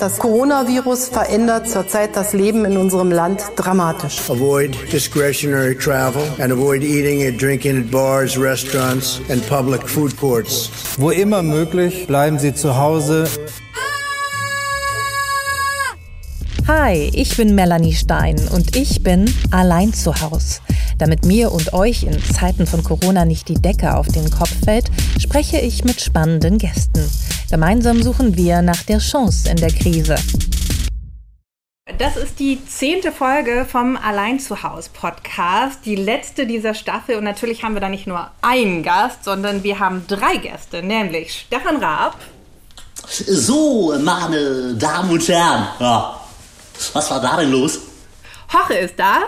Das Coronavirus verändert zurzeit das Leben in unserem Land dramatisch. Avoid discretionary travel and avoid eating and drinking at bars, restaurants and public food courts. Wo immer möglich, bleiben Sie zu Hause. Hi, ich bin Melanie Stein und ich bin allein zu Hause. Damit mir und euch in Zeiten von Corona nicht die Decke auf den Kopf fällt, spreche ich mit spannenden Gästen. Gemeinsam suchen wir nach der Chance in der Krise. Das ist die zehnte Folge vom Allein zu Haus Podcast, die letzte dieser Staffel. Und natürlich haben wir da nicht nur einen Gast, sondern wir haben drei Gäste, nämlich Stefan Raab. So, meine Damen und Herren, ja. was war da denn los? Hoche ist da.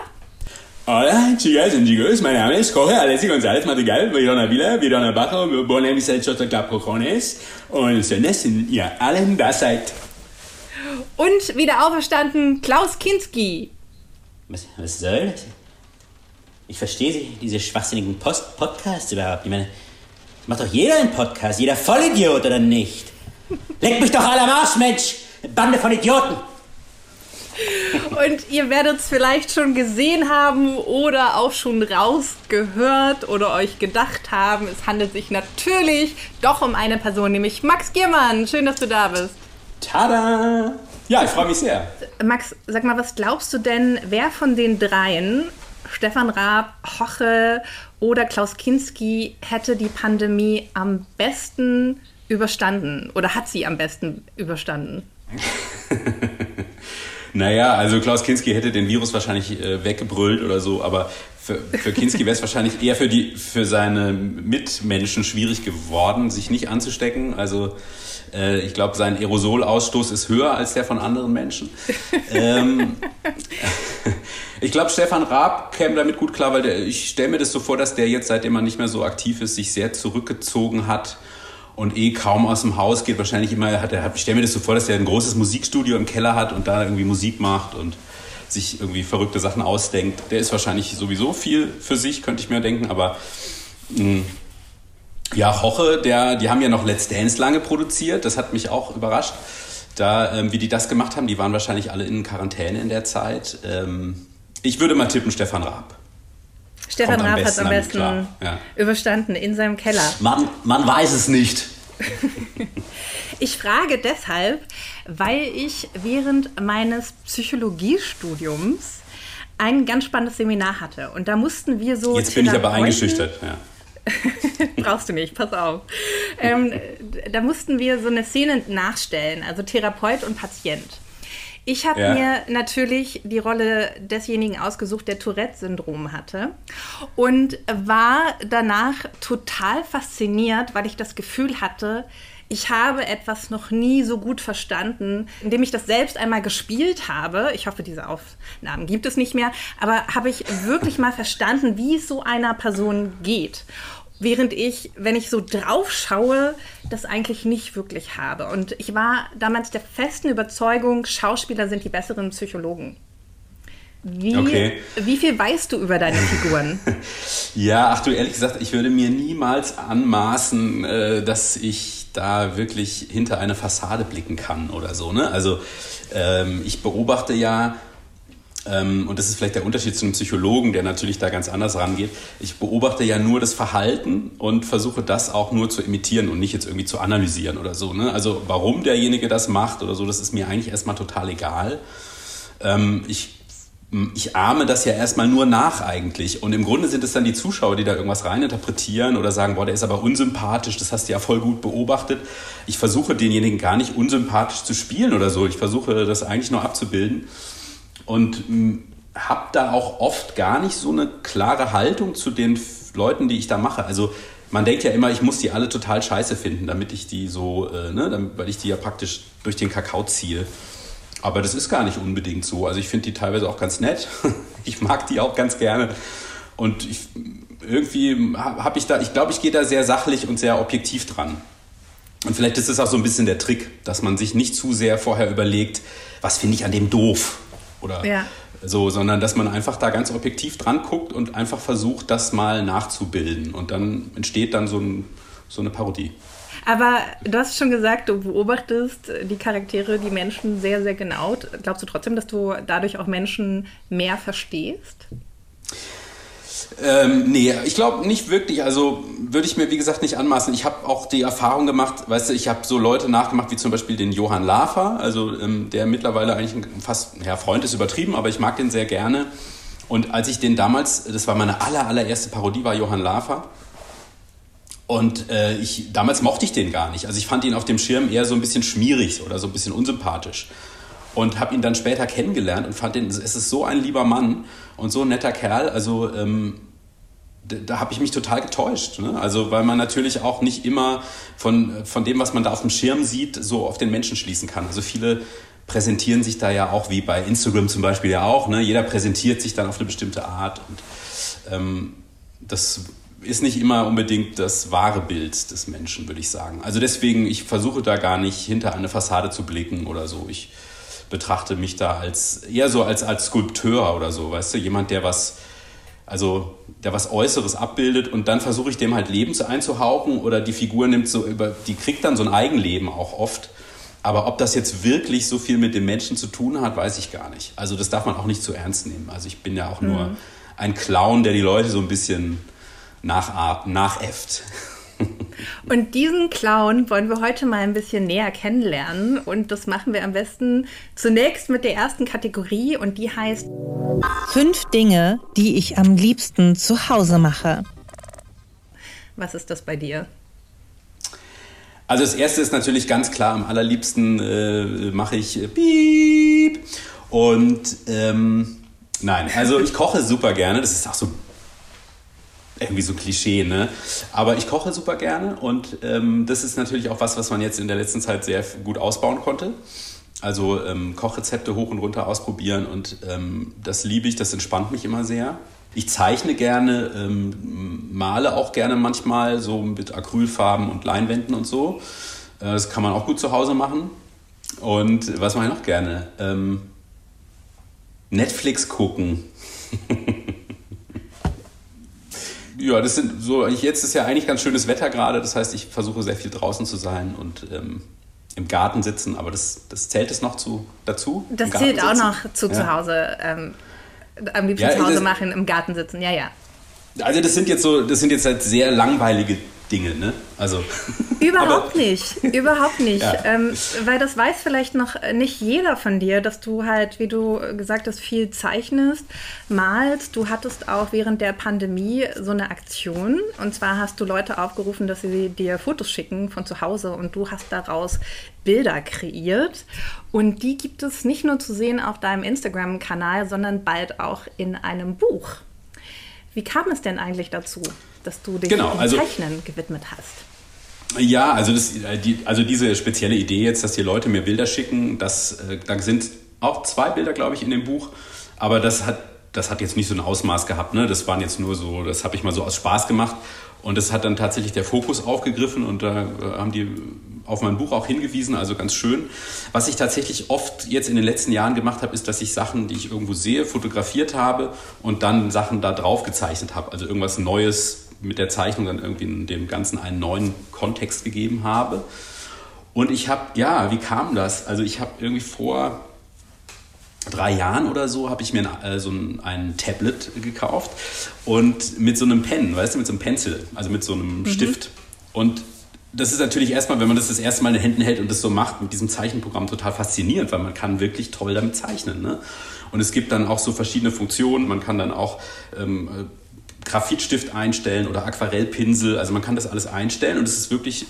Hola, chicas und chicos, mein Name ist Jorge Alessi González Madrigal, Verona Villa, Verona Bajo, Bonne Gesellschaft Club Cojones und schön, dass ihr alle da seid. Und wieder auferstanden Klaus Kinski. Was, was soll das? Ich verstehe Sie, diese schwachsinnigen Post Podcasts überhaupt. Ich meine, macht doch jeder einen Podcast, jeder Vollidiot oder nicht? Leck mich doch alle am Arsch, Mensch! Bande von Idioten! Und ihr werdet es vielleicht schon gesehen haben oder auch schon rausgehört oder euch gedacht haben, es handelt sich natürlich doch um eine Person, nämlich Max Giermann. Schön, dass du da bist. Tada! Ja, ich freue mich sehr. Max, sag mal, was glaubst du denn, wer von den dreien, Stefan Raab, Hoche oder Klaus Kinski, hätte die Pandemie am besten überstanden oder hat sie am besten überstanden? Naja, also Klaus Kinski hätte den Virus wahrscheinlich äh, weggebrüllt oder so, aber für, für Kinski wäre es wahrscheinlich eher für, die, für seine Mitmenschen schwierig geworden, sich nicht anzustecken. Also äh, ich glaube, sein Aerosolausstoß ist höher als der von anderen Menschen. ähm, ich glaube, Stefan Raab käme damit gut klar, weil der, ich stelle mir das so vor, dass der jetzt, seitdem er nicht mehr so aktiv ist, sich sehr zurückgezogen hat und eh kaum aus dem Haus geht. Wahrscheinlich immer hat er, ich stelle mir das so vor, dass er ein großes Musikstudio im Keller hat und da irgendwie Musik macht und sich irgendwie verrückte Sachen ausdenkt. Der ist wahrscheinlich sowieso viel für sich, könnte ich mir denken, aber mh, ja, Hoche, der, die haben ja noch Let's Dance lange produziert, das hat mich auch überrascht. Da, ähm, wie die das gemacht haben, die waren wahrscheinlich alle in Quarantäne in der Zeit. Ähm, ich würde mal tippen, Stefan Raab. Stefan Raab hat es am besten ja. überstanden in seinem Keller. Man, man weiß es nicht. ich frage deshalb, weil ich während meines Psychologiestudiums ein ganz spannendes Seminar hatte. Und da mussten wir so. Jetzt bin ich aber eingeschüchtert, ja. Brauchst du nicht, pass auf. Ähm, da mussten wir so eine Szene nachstellen, also Therapeut und Patient. Ich habe ja. mir natürlich die Rolle desjenigen ausgesucht, der Tourette-Syndrom hatte und war danach total fasziniert, weil ich das Gefühl hatte, ich habe etwas noch nie so gut verstanden, indem ich das selbst einmal gespielt habe. Ich hoffe, diese Aufnahmen gibt es nicht mehr, aber habe ich wirklich mal verstanden, wie es so einer Person geht während ich, wenn ich so drauf schaue, das eigentlich nicht wirklich habe. Und ich war damals der festen Überzeugung, Schauspieler sind die besseren Psychologen. Wie, okay. wie viel weißt du über deine Figuren? ja, ach du, ehrlich gesagt, ich würde mir niemals anmaßen, äh, dass ich da wirklich hinter eine Fassade blicken kann oder so. Ne? Also ähm, ich beobachte ja und das ist vielleicht der Unterschied zu einem Psychologen, der natürlich da ganz anders rangeht. Ich beobachte ja nur das Verhalten und versuche das auch nur zu imitieren und nicht jetzt irgendwie zu analysieren oder so. Ne? Also warum derjenige das macht oder so, das ist mir eigentlich erstmal total egal. Ähm, ich ich ahme das ja erstmal nur nach eigentlich. Und im Grunde sind es dann die Zuschauer, die da irgendwas reininterpretieren oder sagen, boah, der ist aber unsympathisch, das hast du ja voll gut beobachtet. Ich versuche denjenigen gar nicht unsympathisch zu spielen oder so. Ich versuche das eigentlich nur abzubilden und hm, habe da auch oft gar nicht so eine klare Haltung zu den Leuten, die ich da mache. Also man denkt ja immer, ich muss die alle total scheiße finden, damit ich die so, äh, ne, weil ich die ja praktisch durch den Kakao ziehe. Aber das ist gar nicht unbedingt so. Also ich finde die teilweise auch ganz nett. ich mag die auch ganz gerne. Und ich, irgendwie habe ich da, ich glaube, ich gehe da sehr sachlich und sehr objektiv dran. Und vielleicht ist es auch so ein bisschen der Trick, dass man sich nicht zu sehr vorher überlegt, was finde ich an dem doof oder ja. so, sondern dass man einfach da ganz objektiv dran guckt und einfach versucht, das mal nachzubilden. Und dann entsteht dann so, ein, so eine Parodie. Aber du hast schon gesagt, du beobachtest die Charaktere, die Menschen sehr, sehr genau. Glaubst du trotzdem, dass du dadurch auch Menschen mehr verstehst? Ähm, nee, ich glaube nicht wirklich. Also würde ich mir, wie gesagt, nicht anmaßen. Ich habe auch die Erfahrung gemacht, weißt du, ich habe so Leute nachgemacht, wie zum Beispiel den Johann Lafer, also ähm, der mittlerweile eigentlich ein fast, ja, Freund ist übertrieben, aber ich mag den sehr gerne. Und als ich den damals, das war meine aller, allererste Parodie, war Johann Lafer. Und äh, ich, damals mochte ich den gar nicht. Also ich fand ihn auf dem Schirm eher so ein bisschen schmierig oder so ein bisschen unsympathisch. Und habe ihn dann später kennengelernt und fand ihn, es ist so ein lieber Mann und so ein netter Kerl. Also ähm, da, da habe ich mich total getäuscht. Ne? Also weil man natürlich auch nicht immer von, von dem, was man da auf dem Schirm sieht, so auf den Menschen schließen kann. Also viele präsentieren sich da ja auch, wie bei Instagram zum Beispiel ja auch. Ne? Jeder präsentiert sich dann auf eine bestimmte Art. Und ähm, das ist nicht immer unbedingt das wahre Bild des Menschen, würde ich sagen. Also deswegen, ich versuche da gar nicht hinter eine Fassade zu blicken oder so. Ich betrachte mich da als eher so als, als Skulpteur oder so, weißt du, jemand, der was, also der was Äußeres abbildet und dann versuche ich dem halt Leben einzuhauchen oder die Figur nimmt so über, die kriegt dann so ein Eigenleben auch oft. Aber ob das jetzt wirklich so viel mit dem Menschen zu tun hat, weiß ich gar nicht. Also das darf man auch nicht zu ernst nehmen. Also ich bin ja auch nur mhm. ein Clown, der die Leute so ein bisschen nachäfft. Und diesen Clown wollen wir heute mal ein bisschen näher kennenlernen. Und das machen wir am besten zunächst mit der ersten Kategorie und die heißt Fünf Dinge, die ich am liebsten zu Hause mache. Was ist das bei dir? Also das erste ist natürlich ganz klar, am allerliebsten äh, mache ich äh, Piep. Und ähm, nein, also ich koche super gerne. Das ist auch so irgendwie so Klischee, ne? Aber ich koche super gerne und ähm, das ist natürlich auch was, was man jetzt in der letzten Zeit sehr gut ausbauen konnte. Also ähm, Kochrezepte hoch und runter ausprobieren und ähm, das liebe ich, das entspannt mich immer sehr. Ich zeichne gerne, ähm, male auch gerne manchmal so mit Acrylfarben und Leinwänden und so. Äh, das kann man auch gut zu Hause machen. Und was mache ich noch gerne? Ähm, Netflix gucken. ja, das sind so, jetzt ist ja eigentlich ganz schönes Wetter gerade, das heißt, ich versuche sehr viel draußen zu sein und ähm, im Garten sitzen, aber das, das zählt es noch zu, dazu? Das zählt auch noch zu ja. zu Hause. Ähm, am liebsten ja, zu Hause machen, im Garten sitzen, ja, ja. Also das sind jetzt so, das sind jetzt halt sehr langweilige Dinge, ne? Also. Überhaupt nicht, überhaupt nicht. Ja. Ähm, weil das weiß vielleicht noch nicht jeder von dir, dass du halt, wie du gesagt hast, viel zeichnest, malst. Du hattest auch während der Pandemie so eine Aktion. Und zwar hast du Leute aufgerufen, dass sie dir Fotos schicken von zu Hause und du hast daraus Bilder kreiert. Und die gibt es nicht nur zu sehen auf deinem Instagram-Kanal, sondern bald auch in einem Buch. Wie kam es denn eigentlich dazu? Dass du dich genau, dem also, Zeichnen gewidmet hast. Ja, also, das, äh, die, also diese spezielle Idee jetzt, dass die Leute mir Bilder schicken, das, äh, da sind auch zwei Bilder, glaube ich, in dem Buch, aber das hat, das hat jetzt nicht so ein Ausmaß gehabt. Ne? Das waren jetzt nur so, das habe ich mal so aus Spaß gemacht und das hat dann tatsächlich der Fokus aufgegriffen und da äh, haben die auf mein Buch auch hingewiesen, also ganz schön. Was ich tatsächlich oft jetzt in den letzten Jahren gemacht habe, ist, dass ich Sachen, die ich irgendwo sehe, fotografiert habe und dann Sachen da drauf gezeichnet habe. Also irgendwas Neues mit der Zeichnung dann irgendwie dem Ganzen einen neuen Kontext gegeben habe. Und ich habe, ja, wie kam das? Also ich habe irgendwie vor drei Jahren oder so habe ich mir ein, äh, so ein, ein, Tablet gekauft und mit so einem Pen, weißt du, mit so einem Pencil, also mit so einem mhm. Stift. Und das ist natürlich erstmal, wenn man das das erste Mal in den Händen hält und das so macht, mit diesem Zeichenprogramm total faszinierend, weil man kann wirklich toll damit zeichnen. Ne? Und es gibt dann auch so verschiedene Funktionen. Man kann dann auch ähm, Graphitstift einstellen oder Aquarellpinsel. Also man kann das alles einstellen und es ist wirklich,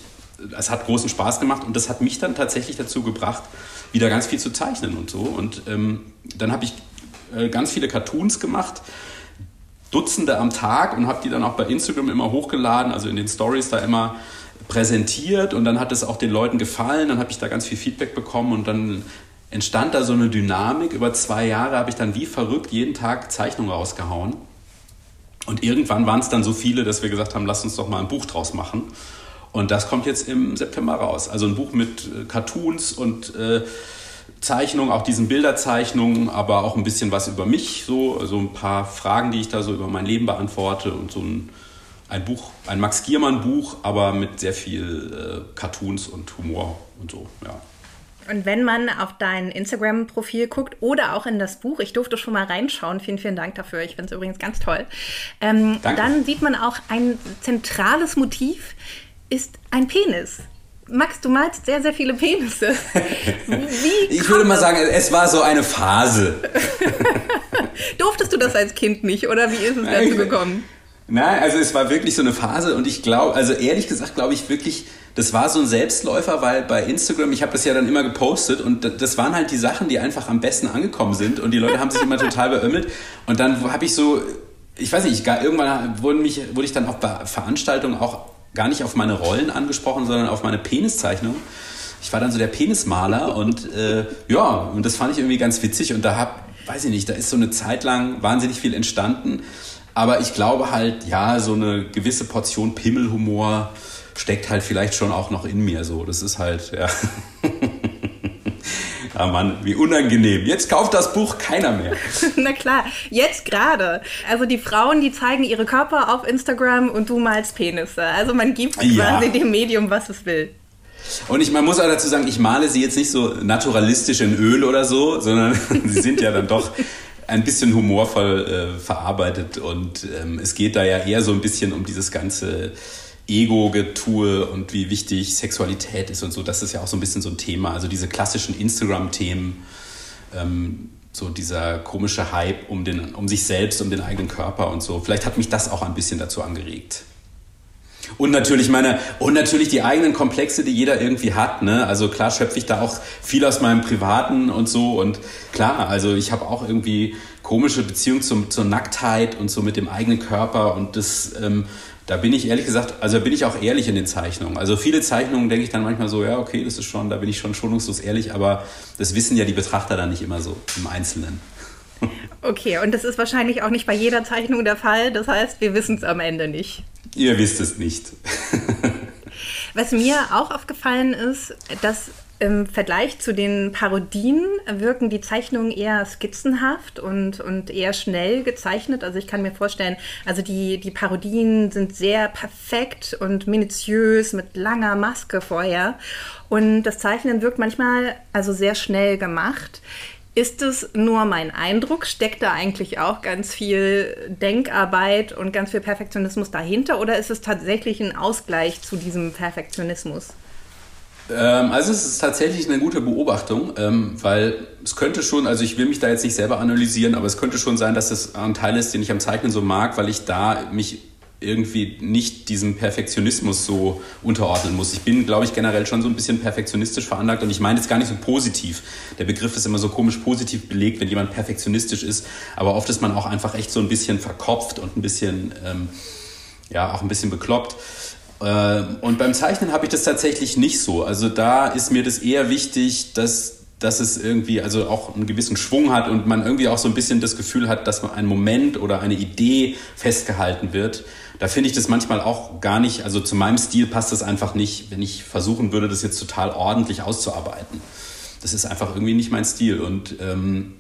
es hat großen Spaß gemacht und das hat mich dann tatsächlich dazu gebracht, wieder ganz viel zu zeichnen und so. Und ähm, dann habe ich äh, ganz viele Cartoons gemacht, Dutzende am Tag und habe die dann auch bei Instagram immer hochgeladen, also in den Stories da immer präsentiert und dann hat es auch den Leuten gefallen, dann habe ich da ganz viel Feedback bekommen und dann entstand da so eine Dynamik. Über zwei Jahre habe ich dann wie verrückt jeden Tag Zeichnungen rausgehauen. Und irgendwann waren es dann so viele, dass wir gesagt haben, lass uns doch mal ein Buch draus machen. Und das kommt jetzt im September raus. Also ein Buch mit äh, Cartoons und äh, Zeichnungen, auch diesen Bilderzeichnungen, aber auch ein bisschen was über mich, so also ein paar Fragen, die ich da so über mein Leben beantworte und so ein ein Buch, ein Max Giermann Buch, aber mit sehr viel äh, Cartoons und Humor und so, ja. Und wenn man auf dein Instagram-Profil guckt oder auch in das Buch, ich durfte schon mal reinschauen, vielen, vielen Dank dafür, ich finde es übrigens ganz toll, ähm, dann sieht man auch ein zentrales Motiv ist ein Penis. Max, du malst sehr, sehr viele Penisse. Wie ich würde mal sagen, es war so eine Phase. Durftest du das als Kind nicht oder wie ist es dazu gekommen? Nein, also es war wirklich so eine Phase und ich glaube, also ehrlich gesagt glaube ich wirklich, das war so ein Selbstläufer, weil bei Instagram, ich habe das ja dann immer gepostet und das waren halt die Sachen, die einfach am besten angekommen sind und die Leute haben sich immer total beömmelt und dann habe ich so, ich weiß nicht, irgendwann wurde, mich, wurde ich dann auch bei Veranstaltungen auch gar nicht auf meine Rollen angesprochen, sondern auf meine Peniszeichnung. Ich war dann so der Penismaler und äh, ja, und das fand ich irgendwie ganz witzig und da hab, weiß ich nicht, da ist so eine Zeit lang wahnsinnig viel entstanden. Aber ich glaube halt, ja, so eine gewisse Portion Pimmelhumor steckt halt vielleicht schon auch noch in mir so. Das ist halt, ja. Ah Mann, wie unangenehm. Jetzt kauft das Buch keiner mehr. Na klar, jetzt gerade. Also die Frauen, die zeigen ihre Körper auf Instagram und du malst Penisse. Also man gibt ja. quasi dem Medium, was es will. Und ich, man muss auch dazu sagen, ich male sie jetzt nicht so naturalistisch in Öl oder so, sondern sie sind ja dann doch ein bisschen humorvoll äh, verarbeitet und ähm, es geht da ja eher so ein bisschen um dieses ganze Ego-Getue und wie wichtig Sexualität ist und so. Das ist ja auch so ein bisschen so ein Thema. Also diese klassischen Instagram-Themen, ähm, so dieser komische Hype um, den, um sich selbst, um den eigenen Körper und so. Vielleicht hat mich das auch ein bisschen dazu angeregt. Und natürlich meine, und natürlich die eigenen Komplexe, die jeder irgendwie hat. Ne? Also klar schöpfe ich da auch viel aus meinem Privaten und so. Und klar, also ich habe auch irgendwie komische Beziehungen zum, zur Nacktheit und so mit dem eigenen Körper. Und das ähm, da bin ich ehrlich gesagt, also bin ich auch ehrlich in den Zeichnungen. Also viele Zeichnungen denke ich dann manchmal so, ja, okay, das ist schon, da bin ich schon schonungslos ehrlich, aber das wissen ja die Betrachter dann nicht immer so im Einzelnen. Okay, und das ist wahrscheinlich auch nicht bei jeder Zeichnung der Fall. Das heißt, wir wissen es am Ende nicht. Ihr wisst es nicht. Was mir auch aufgefallen ist, dass im Vergleich zu den Parodien wirken die Zeichnungen eher skizzenhaft und, und eher schnell gezeichnet. Also ich kann mir vorstellen, also die, die Parodien sind sehr perfekt und minutiös mit langer Maske vorher. Und das Zeichnen wirkt manchmal also sehr schnell gemacht. Ist es nur mein Eindruck? Steckt da eigentlich auch ganz viel Denkarbeit und ganz viel Perfektionismus dahinter? Oder ist es tatsächlich ein Ausgleich zu diesem Perfektionismus? Ähm, also es ist tatsächlich eine gute Beobachtung, ähm, weil es könnte schon, also ich will mich da jetzt nicht selber analysieren, aber es könnte schon sein, dass das ein Teil ist, den ich am Zeichnen so mag, weil ich da mich irgendwie nicht diesem Perfektionismus so unterordnen muss. Ich bin, glaube ich, generell schon so ein bisschen perfektionistisch veranlagt und ich meine jetzt gar nicht so positiv. Der Begriff ist immer so komisch positiv belegt, wenn jemand perfektionistisch ist, aber oft ist man auch einfach echt so ein bisschen verkopft und ein bisschen, ähm, ja, auch ein bisschen bekloppt. Äh, und beim Zeichnen habe ich das tatsächlich nicht so. Also da ist mir das eher wichtig, dass, dass es irgendwie also auch einen gewissen Schwung hat und man irgendwie auch so ein bisschen das Gefühl hat, dass man ein Moment oder eine Idee festgehalten wird. Da finde ich das manchmal auch gar nicht, also zu meinem Stil passt das einfach nicht, wenn ich versuchen würde, das jetzt total ordentlich auszuarbeiten. Das ist einfach irgendwie nicht mein Stil und ähm,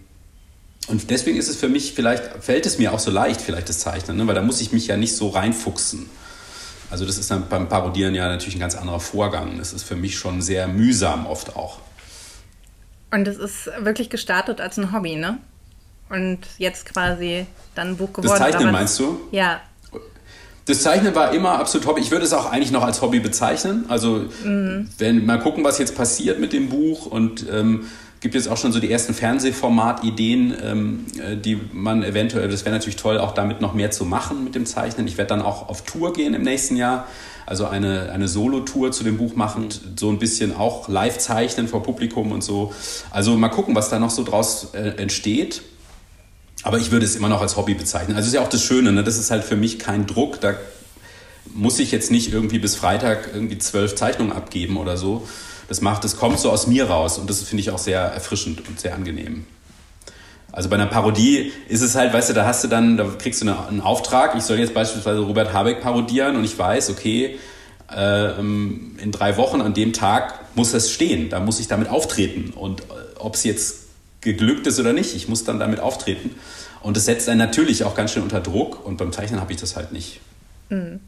und deswegen ist es für mich, vielleicht fällt es mir auch so leicht, vielleicht das Zeichnen, ne? weil da muss ich mich ja nicht so reinfuchsen. Also das ist dann beim Parodieren ja natürlich ein ganz anderer Vorgang. Das ist für mich schon sehr mühsam oft auch. Und es ist wirklich gestartet als ein Hobby, ne? Und jetzt quasi dann ein Buch geworden. Das Zeichnen meinst du? Ja. Das Zeichnen war immer absolut Hobby. Ich würde es auch eigentlich noch als Hobby bezeichnen. Also mhm. wenn mal gucken, was jetzt passiert mit dem Buch und ähm, gibt jetzt auch schon so die ersten Fernsehformat-Ideen, ähm, äh, die man eventuell, das wäre natürlich toll, auch damit noch mehr zu machen mit dem Zeichnen. Ich werde dann auch auf Tour gehen im nächsten Jahr, also eine, eine Solo-Tour zu dem Buch machen, so ein bisschen auch live zeichnen vor Publikum und so. Also mal gucken, was da noch so draus äh, entsteht. Aber ich würde es immer noch als Hobby bezeichnen. Also ist ja auch das Schöne, ne? das ist halt für mich kein Druck, da muss ich jetzt nicht irgendwie bis Freitag irgendwie zwölf Zeichnungen abgeben oder so, das macht, das kommt so aus mir raus und das finde ich auch sehr erfrischend und sehr angenehm. Also bei einer Parodie ist es halt, weißt du, da hast du dann, da kriegst du einen Auftrag, ich soll jetzt beispielsweise Robert Habeck parodieren und ich weiß, okay, äh, in drei Wochen an dem Tag muss das stehen, da muss ich damit auftreten und äh, ob es jetzt geglückt ist oder nicht, ich muss dann damit auftreten und das setzt einen natürlich auch ganz schön unter Druck und beim Zeichnen habe ich das halt nicht. Mhm.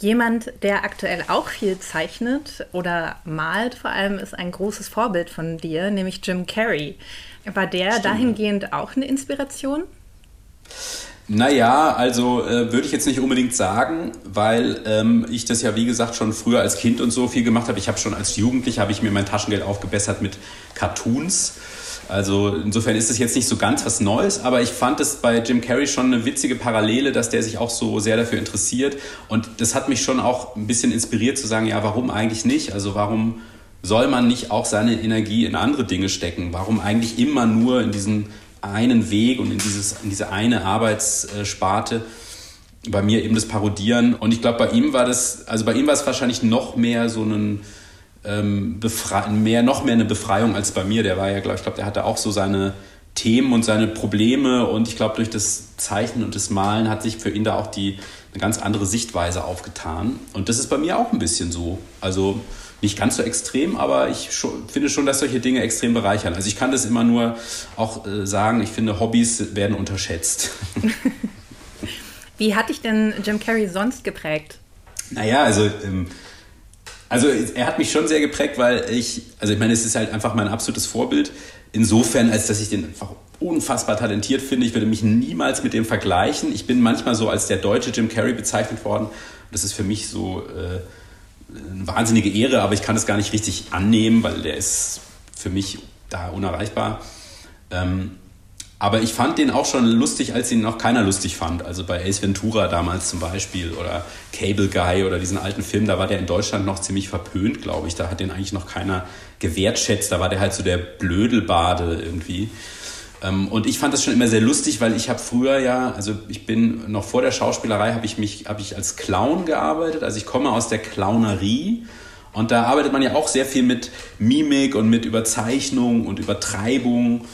Jemand, der aktuell auch viel zeichnet oder malt, vor allem ist ein großes Vorbild von dir, nämlich Jim Carrey. War der Stimmt. dahingehend auch eine Inspiration? Naja, also äh, würde ich jetzt nicht unbedingt sagen, weil ähm, ich das ja wie gesagt schon früher als Kind und so viel gemacht habe. Ich habe schon als Jugendlicher habe ich mir mein Taschengeld aufgebessert mit Cartoons. Also insofern ist es jetzt nicht so ganz was Neues, aber ich fand es bei Jim Carrey schon eine witzige Parallele, dass der sich auch so sehr dafür interessiert. Und das hat mich schon auch ein bisschen inspiriert zu sagen, ja, warum eigentlich nicht? Also warum soll man nicht auch seine Energie in andere Dinge stecken? Warum eigentlich immer nur in diesen einen Weg und in, dieses, in diese eine Arbeitssparte. Bei mir eben das Parodieren. Und ich glaube, bei ihm war das, also bei ihm war es wahrscheinlich noch mehr so ein, ähm, mehr, noch mehr eine Befreiung als bei mir. Der war ja, glaube ich, glaube, der hatte auch so seine Themen und seine Probleme. Und ich glaube, durch das Zeichnen und das Malen hat sich für ihn da auch die, eine ganz andere Sichtweise aufgetan. Und das ist bei mir auch ein bisschen so. Also nicht ganz so extrem, aber ich schon, finde schon, dass solche Dinge extrem bereichern. Also ich kann das immer nur auch äh, sagen, ich finde, Hobbys werden unterschätzt. Wie hat dich denn Jim Carrey sonst geprägt? Naja, also, ähm, also er hat mich schon sehr geprägt, weil ich, also ich meine, es ist halt einfach mein absolutes Vorbild. Insofern, als dass ich den einfach unfassbar talentiert finde. Ich würde mich niemals mit dem vergleichen. Ich bin manchmal so als der deutsche Jim Carrey bezeichnet worden. Das ist für mich so... Äh, eine wahnsinnige Ehre, aber ich kann es gar nicht richtig annehmen, weil der ist für mich da unerreichbar. Ähm, aber ich fand den auch schon lustig, als ihn noch keiner lustig fand. Also bei Ace Ventura damals zum Beispiel oder Cable Guy oder diesen alten Film, da war der in Deutschland noch ziemlich verpönt, glaube ich. Da hat den eigentlich noch keiner gewertschätzt. Da war der halt so der Blödelbade irgendwie. Ähm, und ich fand das schon immer sehr lustig, weil ich habe früher ja, also ich bin noch vor der Schauspielerei, habe ich mich, habe ich als Clown gearbeitet. Also ich komme aus der Clownerie. Und da arbeitet man ja auch sehr viel mit Mimik und mit Überzeichnung und Übertreibung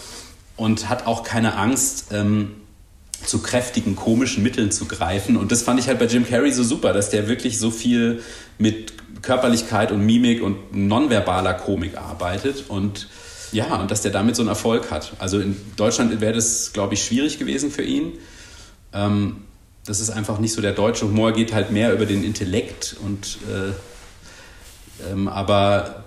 und hat auch keine Angst, ähm, zu kräftigen, komischen Mitteln zu greifen. Und das fand ich halt bei Jim Carrey so super, dass der wirklich so viel mit Körperlichkeit und Mimik und nonverbaler Komik arbeitet. Und ja, und dass der damit so einen Erfolg hat. Also in Deutschland wäre das, glaube ich, schwierig gewesen für ihn. Ähm, das ist einfach nicht so der deutsche Humor, geht halt mehr über den Intellekt und äh, ähm, aber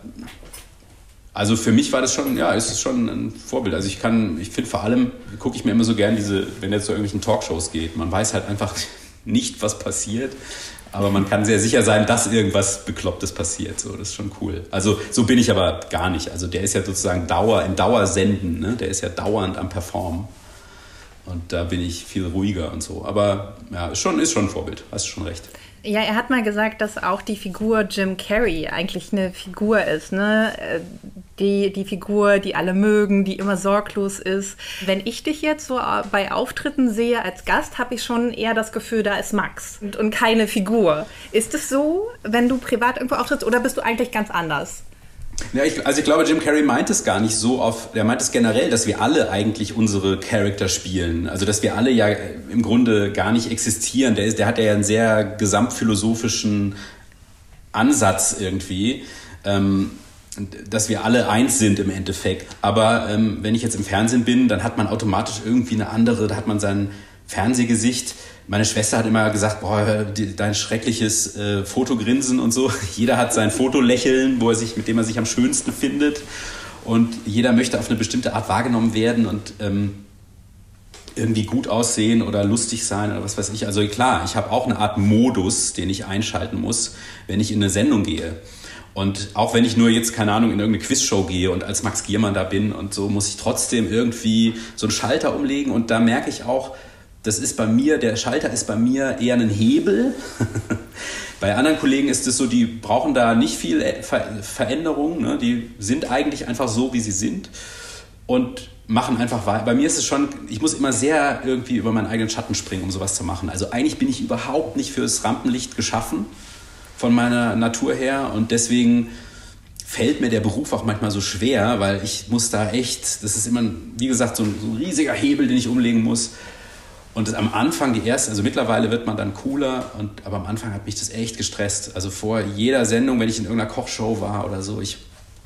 also für mich war das schon, ja, es ist schon ein Vorbild. Also ich kann, ich finde vor allem, gucke ich mir immer so gern diese, wenn er zu irgendwelchen Talkshows geht, man weiß halt einfach nicht, was passiert aber man kann sehr sicher sein, dass irgendwas Beklopptes passiert. So, das ist schon cool. Also so bin ich aber gar nicht. Also der ist ja sozusagen Dauer, im Dauersenden, ne? der ist ja dauernd am Performen. Und da bin ich viel ruhiger und so. Aber ja, ist schon, ist schon ein Vorbild, hast du schon recht. Ja, er hat mal gesagt, dass auch die Figur Jim Carrey eigentlich eine Figur ist, ne? Äh, die, die Figur, die alle mögen, die immer sorglos ist. Wenn ich dich jetzt so bei Auftritten sehe als Gast, habe ich schon eher das Gefühl, da ist Max und, und keine Figur. Ist es so, wenn du privat irgendwo auftrittst, oder bist du eigentlich ganz anders? Ja, ich, also ich glaube, Jim Carrey meint es gar nicht so auf, der meint es generell, dass wir alle eigentlich unsere Charakter spielen. Also dass wir alle ja im Grunde gar nicht existieren. Der, ist, der hat ja einen sehr gesamtphilosophischen Ansatz irgendwie. Ähm, dass wir alle eins sind im Endeffekt. Aber ähm, wenn ich jetzt im Fernsehen bin, dann hat man automatisch irgendwie eine andere, da hat man sein Fernsehgesicht meine Schwester hat immer gesagt, boah, dein schreckliches äh, Fotogrinsen und so. Jeder hat sein Fotolächeln, wo er sich, mit dem er sich am schönsten findet. Und jeder möchte auf eine bestimmte Art wahrgenommen werden und ähm, irgendwie gut aussehen oder lustig sein oder was weiß ich. Also klar, ich habe auch eine Art Modus, den ich einschalten muss, wenn ich in eine Sendung gehe. Und auch wenn ich nur jetzt, keine Ahnung, in irgendeine Quizshow gehe und als Max Giermann da bin und so, muss ich trotzdem irgendwie so einen Schalter umlegen. Und da merke ich auch, das ist bei mir, der Schalter ist bei mir eher ein Hebel. bei anderen Kollegen ist es so, die brauchen da nicht viel Ver Veränderung. Ne? Die sind eigentlich einfach so, wie sie sind und machen einfach weiter. Bei mir ist es schon, ich muss immer sehr irgendwie über meinen eigenen Schatten springen, um sowas zu machen. Also eigentlich bin ich überhaupt nicht fürs Rampenlicht geschaffen von meiner Natur her und deswegen fällt mir der Beruf auch manchmal so schwer, weil ich muss da echt, das ist immer, wie gesagt, so ein, so ein riesiger Hebel, den ich umlegen muss und am Anfang, die erste, also mittlerweile wird man dann cooler, und, aber am Anfang hat mich das echt gestresst. Also vor jeder Sendung, wenn ich in irgendeiner Kochshow war oder so, ich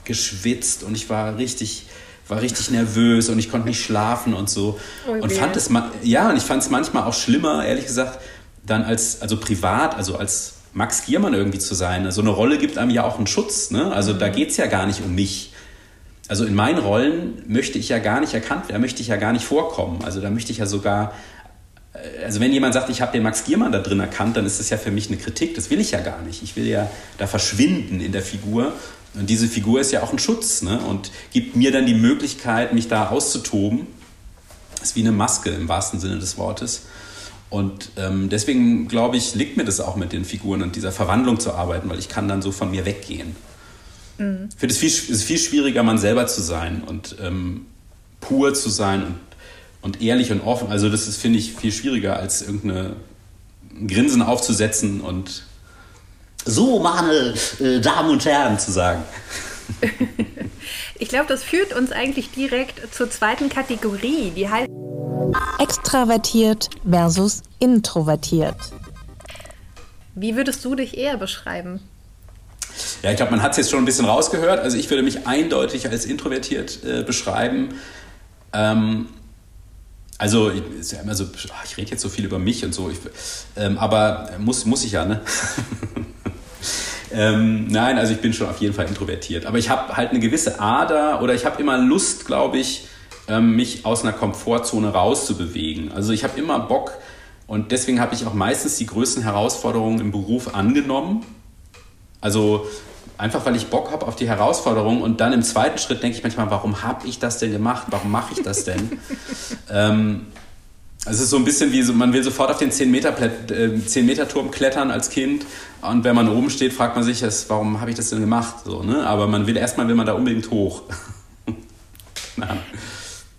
geschwitzt und ich war richtig, war richtig nervös und ich konnte nicht schlafen und so. Oh, und fand es, ja, und ich fand es manchmal auch schlimmer, ehrlich gesagt, dann als, also privat, also als Max Giermann irgendwie zu sein. So eine Rolle gibt einem ja auch einen Schutz. Ne? Also da geht es ja gar nicht um mich. Also in meinen Rollen möchte ich ja gar nicht erkannt werden, möchte ich ja gar nicht vorkommen. Also da möchte ich ja sogar, also wenn jemand sagt, ich habe den Max Giermann da drin erkannt, dann ist das ja für mich eine Kritik. Das will ich ja gar nicht. Ich will ja da verschwinden in der Figur. Und diese Figur ist ja auch ein Schutz ne? und gibt mir dann die Möglichkeit, mich da auszutoben. Das ist wie eine Maske im wahrsten Sinne des Wortes. Und ähm, deswegen glaube ich, liegt mir das auch mit den Figuren und dieser Verwandlung zu arbeiten, weil ich kann dann so von mir weggehen. Mhm. Ich finde es viel, ist viel schwieriger, man selber zu sein und ähm, pur zu sein und, und ehrlich und offen. Also das ist, finde ich, viel schwieriger, als irgendeine Grinsen aufzusetzen und so, meine äh, Damen und Herren, zu sagen. ich glaube, das führt uns eigentlich direkt zur zweiten Kategorie, die heißt Extravertiert versus introvertiert. Wie würdest du dich eher beschreiben? Ja, ich glaube, man hat es jetzt schon ein bisschen rausgehört. Also ich würde mich eindeutig als introvertiert äh, beschreiben. Ähm, also ist ja immer so, ich rede jetzt so viel über mich und so, ich, ähm, aber muss, muss ich ja, ne? ähm, nein, also ich bin schon auf jeden Fall introvertiert. Aber ich habe halt eine gewisse Ader oder ich habe immer Lust, glaube ich, ähm, mich aus einer Komfortzone rauszubewegen. Also ich habe immer Bock und deswegen habe ich auch meistens die größten Herausforderungen im Beruf angenommen. Also einfach weil ich Bock habe auf die Herausforderung und dann im zweiten Schritt denke ich manchmal, warum habe ich das denn gemacht? Warum mache ich das denn? ähm, es ist so ein bisschen wie, so, man will sofort auf den 10-Meter-Turm 10 Meter klettern als Kind und wenn man oben steht, fragt man sich, warum habe ich das denn gemacht? So, ne? Aber man will erstmal will man da unbedingt hoch.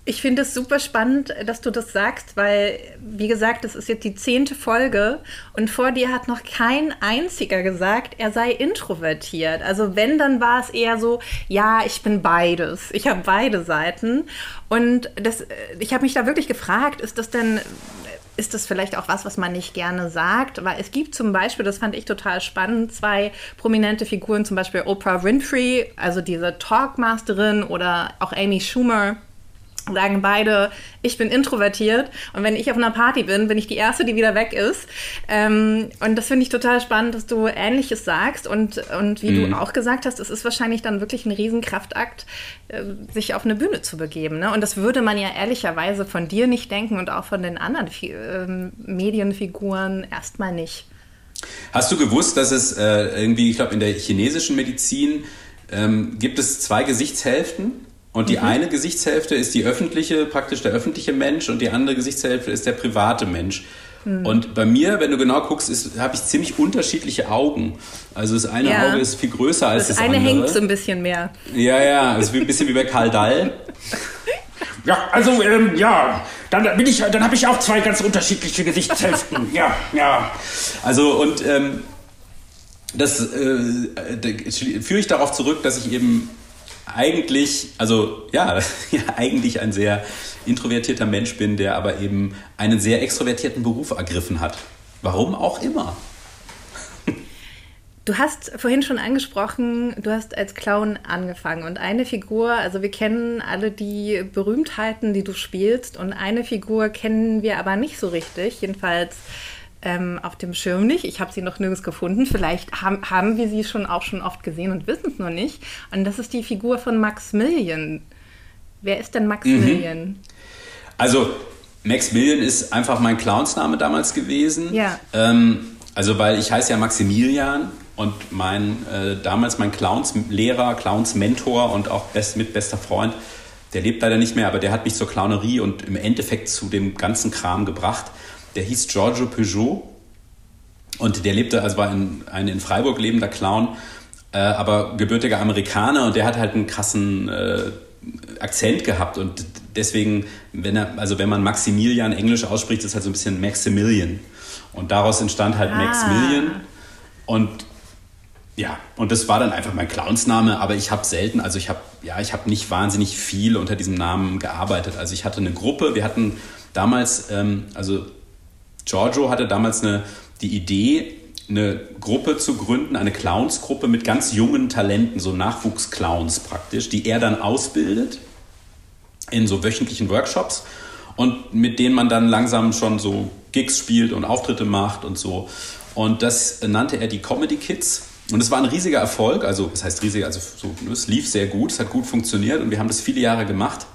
Ich finde es super spannend, dass du das sagst, weil, wie gesagt, das ist jetzt die zehnte Folge und vor dir hat noch kein einziger gesagt, er sei introvertiert. Also wenn, dann war es eher so, ja, ich bin beides. Ich habe beide Seiten. Und das, ich habe mich da wirklich gefragt, ist das denn ist das vielleicht auch was, was man nicht gerne sagt, weil es gibt zum Beispiel, das fand ich total spannend, zwei prominente Figuren, zum Beispiel Oprah Winfrey, also diese Talkmasterin oder auch Amy Schumer, sagen beide, ich bin introvertiert und wenn ich auf einer Party bin, bin ich die Erste, die wieder weg ist. Ähm, und das finde ich total spannend, dass du Ähnliches sagst und, und wie mhm. du auch gesagt hast, es ist wahrscheinlich dann wirklich ein Riesenkraftakt, äh, sich auf eine Bühne zu begeben. Ne? Und das würde man ja ehrlicherweise von dir nicht denken und auch von den anderen äh, Medienfiguren erstmal nicht. Hast du gewusst, dass es äh, irgendwie, ich glaube, in der chinesischen Medizin ähm, gibt es zwei Gesichtshälften? Und die mhm. eine Gesichtshälfte ist die öffentliche, praktisch der öffentliche Mensch und die andere Gesichtshälfte ist der private Mensch. Mhm. Und bei mir, wenn du genau guckst, habe ich ziemlich unterschiedliche Augen. Also das eine ja. Auge ist viel größer als das, das eine andere. hängt so ein bisschen mehr. Ja, ja, es ist ein bisschen wie bei Karl Dall. Ja, also ähm, ja, dann bin ich, dann habe ich auch zwei ganz unterschiedliche Gesichtshälften. ja, ja. Also und ähm, das äh, führe ich darauf zurück, dass ich eben eigentlich, also ja, ja, eigentlich ein sehr introvertierter Mensch bin, der aber eben einen sehr extrovertierten Beruf ergriffen hat. Warum auch immer. Du hast vorhin schon angesprochen, du hast als Clown angefangen und eine Figur, also wir kennen alle die Berühmtheiten, die du spielst und eine Figur kennen wir aber nicht so richtig, jedenfalls ähm, auf dem Schirm nicht. Ich habe sie noch nirgends gefunden. Vielleicht haben, haben wir sie schon auch schon oft gesehen und wissen es noch nicht. Und das ist die Figur von Maximilian. Wer ist denn Maximilian? Mhm. Also Maximilian ist einfach mein Clownsname damals gewesen. Ja. Ähm, also weil ich heiße ja Maximilian und mein äh, damals mein Clownslehrer, Clownsmentor und auch best, mit bester Freund, der lebt leider nicht mehr, aber der hat mich zur Clownerie und im Endeffekt zu dem ganzen Kram gebracht der hieß Giorgio Peugeot. Und der lebte, also war ein, ein in Freiburg lebender Clown, äh, aber gebürtiger Amerikaner. Und der hat halt einen krassen äh, Akzent gehabt. Und deswegen, wenn er, also wenn man Maximilian Englisch ausspricht, ist es halt so ein bisschen Maximilian. Und daraus entstand halt ah. Maximilian. Und ja, und das war dann einfach mein Clownsname, aber ich habe selten, also ich habe ja, ich habe nicht wahnsinnig viel unter diesem Namen gearbeitet. Also ich hatte eine Gruppe, wir hatten damals, ähm, also Giorgio hatte damals eine, die Idee, eine Gruppe zu gründen, eine Clownsgruppe mit ganz jungen Talenten, so Nachwuchsclowns praktisch, die er dann ausbildet in so wöchentlichen Workshops und mit denen man dann langsam schon so Gigs spielt und Auftritte macht und so. Und das nannte er die Comedy Kids. Und es war ein riesiger Erfolg, also das heißt riesig, also so, es lief sehr gut, es hat gut funktioniert und wir haben das viele Jahre gemacht.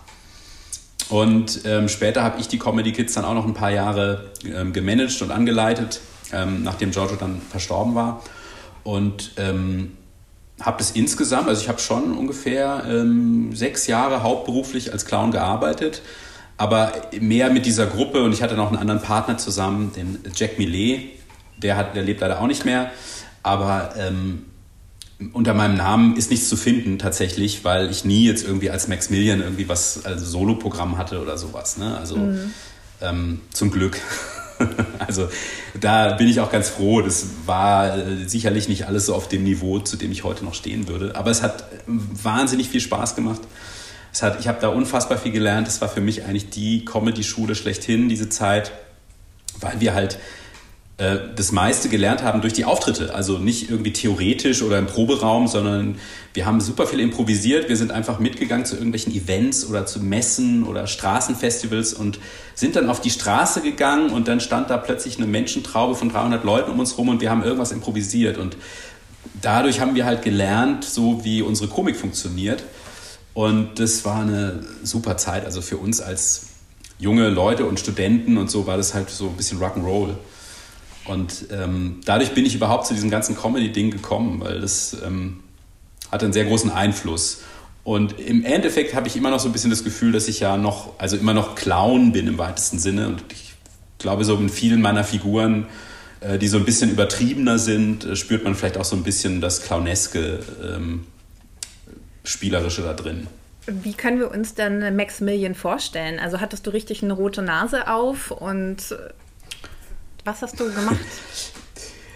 Und ähm, später habe ich die Comedy Kids dann auch noch ein paar Jahre ähm, gemanagt und angeleitet, ähm, nachdem Giorgio dann verstorben war. Und ähm, habe das insgesamt, also ich habe schon ungefähr ähm, sechs Jahre hauptberuflich als Clown gearbeitet, aber mehr mit dieser Gruppe. Und ich hatte noch einen anderen Partner zusammen, den Jack Millet, der, hat, der lebt leider auch nicht mehr, aber ähm, unter meinem Namen ist nichts zu finden tatsächlich, weil ich nie jetzt irgendwie als Maximilian irgendwie was als Soloprogramm hatte oder sowas. Ne? Also mhm. ähm, zum Glück. also da bin ich auch ganz froh. Das war äh, sicherlich nicht alles so auf dem Niveau, zu dem ich heute noch stehen würde. Aber es hat wahnsinnig viel Spaß gemacht. Es hat, ich habe da unfassbar viel gelernt. Es war für mich eigentlich die Comedy-Schule schlechthin, diese Zeit, weil wir halt äh, das meiste gelernt haben durch die Auftritte. Also nicht irgendwie theoretisch oder im Proberaum, sondern wir haben super viel improvisiert. Wir sind einfach mitgegangen zu irgendwelchen Events oder zu Messen oder Straßenfestivals und sind dann auf die Straße gegangen und dann stand da plötzlich eine Menschentraube von 300 Leuten um uns rum und wir haben irgendwas improvisiert. Und dadurch haben wir halt gelernt, so wie unsere Komik funktioniert. Und das war eine super Zeit. Also für uns als junge Leute und Studenten und so war das halt so ein bisschen Rock'n'Roll. Und ähm, dadurch bin ich überhaupt zu diesem ganzen Comedy-Ding gekommen, weil das ähm, hat einen sehr großen Einfluss. Und im Endeffekt habe ich immer noch so ein bisschen das Gefühl, dass ich ja noch, also immer noch Clown bin im weitesten Sinne. Und ich glaube, so in vielen meiner Figuren, äh, die so ein bisschen übertriebener sind, äh, spürt man vielleicht auch so ein bisschen das Clowneske, ähm, Spielerische da drin. Wie können wir uns dann Maximilian vorstellen? Also hattest du richtig eine rote Nase auf und was hast du gemacht?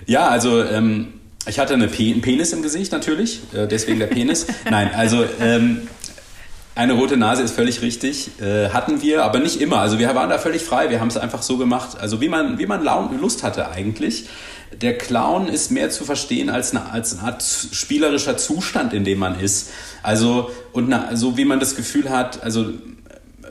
ja, also ähm, ich hatte eine Pe einen Penis im Gesicht natürlich, äh, deswegen der Penis. Nein, also ähm, eine rote Nase ist völlig richtig. Äh, hatten wir, aber nicht immer. Also wir waren da völlig frei. Wir haben es einfach so gemacht, also wie man, wie man Lust hatte eigentlich. Der Clown ist mehr zu verstehen als eine, als eine Art spielerischer Zustand, in dem man ist. Also, und na, so wie man das Gefühl hat, also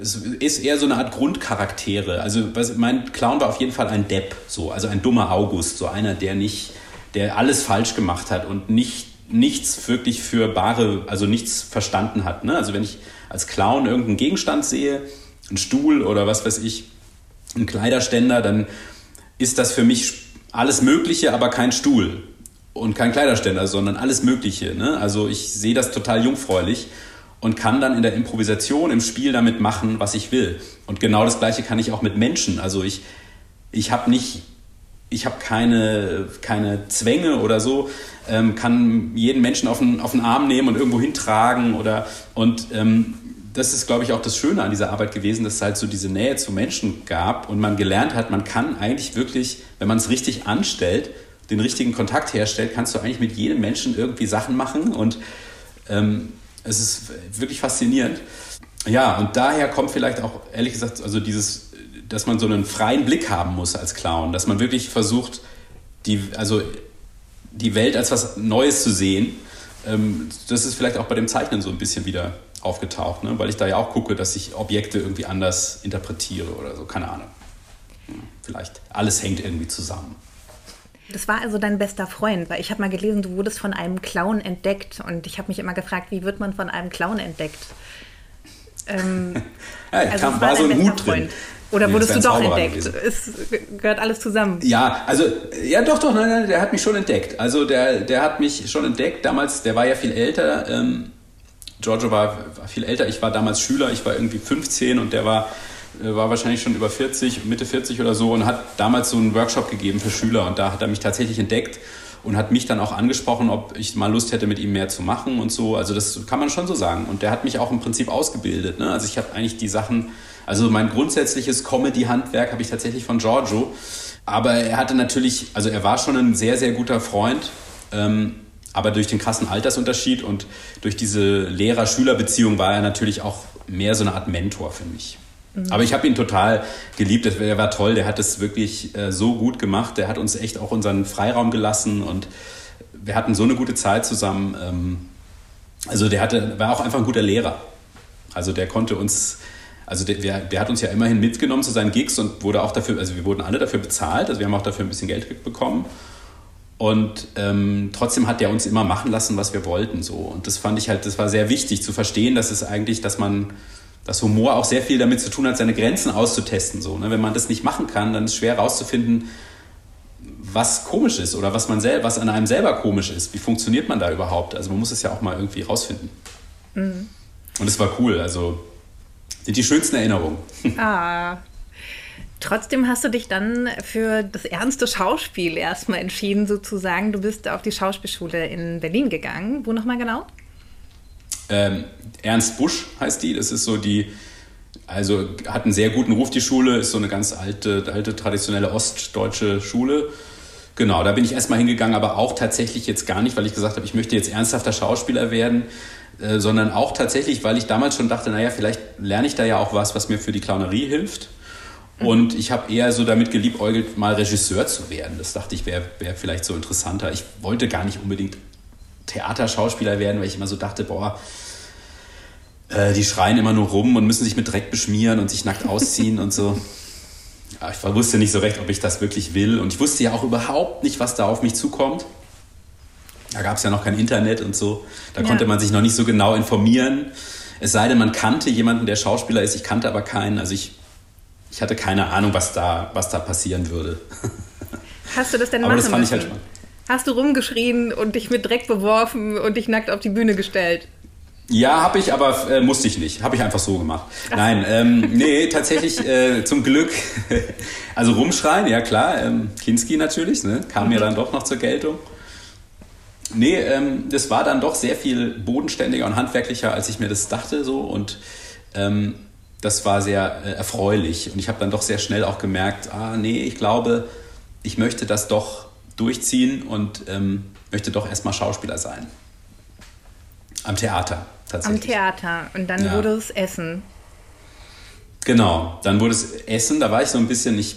es ist eher so eine Art Grundcharaktere. Also mein Clown war auf jeden Fall ein Depp, so, also ein dummer August, so einer, der nicht, der alles falsch gemacht hat und nicht nichts wirklich für bare, also nichts verstanden hat. Ne? Also wenn ich als Clown irgendeinen Gegenstand sehe, einen Stuhl oder was weiß ich, einen Kleiderständer, dann ist das für mich alles Mögliche, aber kein Stuhl und kein Kleiderständer, sondern alles Mögliche. Ne? Also ich sehe das total jungfräulich und kann dann in der Improvisation, im Spiel damit machen, was ich will. Und genau das Gleiche kann ich auch mit Menschen. Also ich, ich habe nicht, ich habe keine, keine Zwänge oder so, ähm, kann jeden Menschen auf den, auf den Arm nehmen und irgendwo hintragen oder und ähm, das ist, glaube ich, auch das Schöne an dieser Arbeit gewesen, dass es halt so diese Nähe zu Menschen gab und man gelernt hat, man kann eigentlich wirklich, wenn man es richtig anstellt, den richtigen Kontakt herstellt, kannst du eigentlich mit jedem Menschen irgendwie Sachen machen und ähm, es ist wirklich faszinierend. Ja, und daher kommt vielleicht auch, ehrlich gesagt, also dieses, dass man so einen freien Blick haben muss als Clown, dass man wirklich versucht, die, also die Welt als was Neues zu sehen. Ähm, das ist vielleicht auch bei dem Zeichnen so ein bisschen wieder aufgetaucht, ne? weil ich da ja auch gucke, dass ich Objekte irgendwie anders interpretiere oder so, keine Ahnung. Vielleicht alles hängt irgendwie zusammen. Das war also dein bester Freund, weil ich habe mal gelesen, du wurdest von einem Clown entdeckt und ich habe mich immer gefragt, wie wird man von einem Clown entdeckt? Ähm, ja, also kam, war, war so ein Hut drin. Oder wurdest du doch entdeckt? Es gehört alles zusammen. Ja, also, ja, doch, doch, nein, nein, der hat mich schon entdeckt. Also, der, der hat mich schon entdeckt. Damals, der war ja viel älter. Ähm, Giorgio war, war viel älter. Ich war damals Schüler. Ich war irgendwie 15 und der war war wahrscheinlich schon über 40, Mitte 40 oder so und hat damals so einen Workshop gegeben für Schüler und da hat er mich tatsächlich entdeckt und hat mich dann auch angesprochen, ob ich mal Lust hätte, mit ihm mehr zu machen und so. Also das kann man schon so sagen. Und der hat mich auch im Prinzip ausgebildet. Ne? Also ich habe eigentlich die Sachen, also mein grundsätzliches Comedy-Handwerk habe ich tatsächlich von Giorgio. Aber er hatte natürlich, also er war schon ein sehr, sehr guter Freund. Ähm, aber durch den krassen Altersunterschied und durch diese Lehrer-Schüler-Beziehung war er natürlich auch mehr so eine Art Mentor für mich. Mhm. Aber ich habe ihn total geliebt. Er war toll. Der hat es wirklich äh, so gut gemacht. Der hat uns echt auch unseren Freiraum gelassen und wir hatten so eine gute Zeit zusammen. Ähm, also der hatte, war auch einfach ein guter Lehrer. Also der konnte uns, also der, der, der, hat uns ja immerhin mitgenommen zu seinen Gigs und wurde auch dafür, also wir wurden alle dafür bezahlt. Also wir haben auch dafür ein bisschen Geld bekommen. Und ähm, trotzdem hat der uns immer machen lassen, was wir wollten. So. Und das fand ich halt, das war sehr wichtig zu verstehen, dass es eigentlich, dass man, dass Humor auch sehr viel damit zu tun hat, seine Grenzen auszutesten. So, ne? Wenn man das nicht machen kann, dann ist es schwer herauszufinden, was komisch ist oder was man selber, was an einem selber komisch ist. Wie funktioniert man da überhaupt? Also man muss es ja auch mal irgendwie rausfinden. Mhm. Und es war cool. Also sind die schönsten Erinnerungen. Ah. Trotzdem hast du dich dann für das ernste Schauspiel erstmal entschieden, sozusagen. Du bist auf die Schauspielschule in Berlin gegangen. Wo nochmal genau? Ähm, Ernst Busch heißt die. Das ist so die, also hat einen sehr guten Ruf, die Schule, ist so eine ganz alte, alte traditionelle ostdeutsche Schule. Genau, da bin ich erstmal hingegangen, aber auch tatsächlich jetzt gar nicht, weil ich gesagt habe, ich möchte jetzt ernsthafter Schauspieler werden, äh, sondern auch tatsächlich, weil ich damals schon dachte, naja, vielleicht lerne ich da ja auch was, was mir für die Clownerie hilft. Mhm. Und ich habe eher so damit geliebäugelt, mal Regisseur zu werden. Das dachte ich, wäre wär vielleicht so interessanter. Ich wollte gar nicht unbedingt Theaterschauspieler werden, weil ich immer so dachte, boah, äh, die schreien immer nur rum und müssen sich mit Dreck beschmieren und sich nackt ausziehen und so ja, ich wusste nicht so recht, ob ich das wirklich will. Und ich wusste ja auch überhaupt nicht, was da auf mich zukommt. Da gab es ja noch kein Internet und so. Da ja. konnte man sich noch nicht so genau informieren. Es sei denn, man kannte jemanden, der Schauspieler ist. Ich kannte aber keinen. Also ich, ich hatte keine Ahnung, was da, was da passieren würde. Hast du das denn aber machen das fand müssen? ich halt spannend. Hast du rumgeschrien und dich mit Dreck beworfen und dich nackt auf die Bühne gestellt? Ja, habe ich, aber äh, musste ich nicht. Habe ich einfach so gemacht. Ach. Nein, ähm, nee, tatsächlich äh, zum Glück. also rumschreien, ja klar. Ähm, Kinski natürlich, ne? kam mhm. mir dann doch noch zur Geltung. Nee, ähm, das war dann doch sehr viel bodenständiger und handwerklicher, als ich mir das dachte. so Und ähm, das war sehr äh, erfreulich. Und ich habe dann doch sehr schnell auch gemerkt, ah nee, ich glaube, ich möchte das doch durchziehen und ähm, möchte doch erstmal Schauspieler sein. Am Theater tatsächlich. Am Theater. Und dann ja. wurde es Essen. Genau, dann wurde es Essen. Da war ich so ein bisschen, ich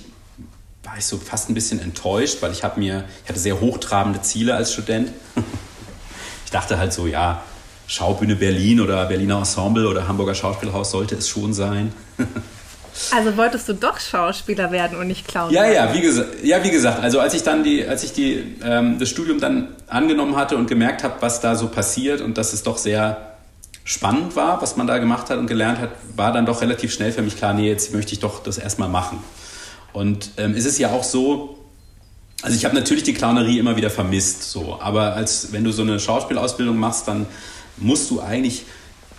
war ich so fast ein bisschen enttäuscht, weil ich habe mir, ich hatte sehr hochtrabende Ziele als Student. ich dachte halt so, ja, Schaubühne Berlin oder Berliner Ensemble oder Hamburger Schauspielhaus sollte es schon sein. Also wolltest du doch Schauspieler werden und nicht Clown? Ja, ja, wie, gesagt, ja, wie gesagt, also als ich dann die, als ich die, ähm, das Studium dann angenommen hatte und gemerkt habe, was da so passiert und dass es doch sehr spannend war, was man da gemacht hat und gelernt hat, war dann doch relativ schnell für mich klar, nee, jetzt möchte ich doch das erstmal machen. Und ähm, es ist ja auch so, also ich habe natürlich die Clownerie immer wieder vermisst, so, aber als wenn du so eine Schauspielausbildung machst, dann musst du eigentlich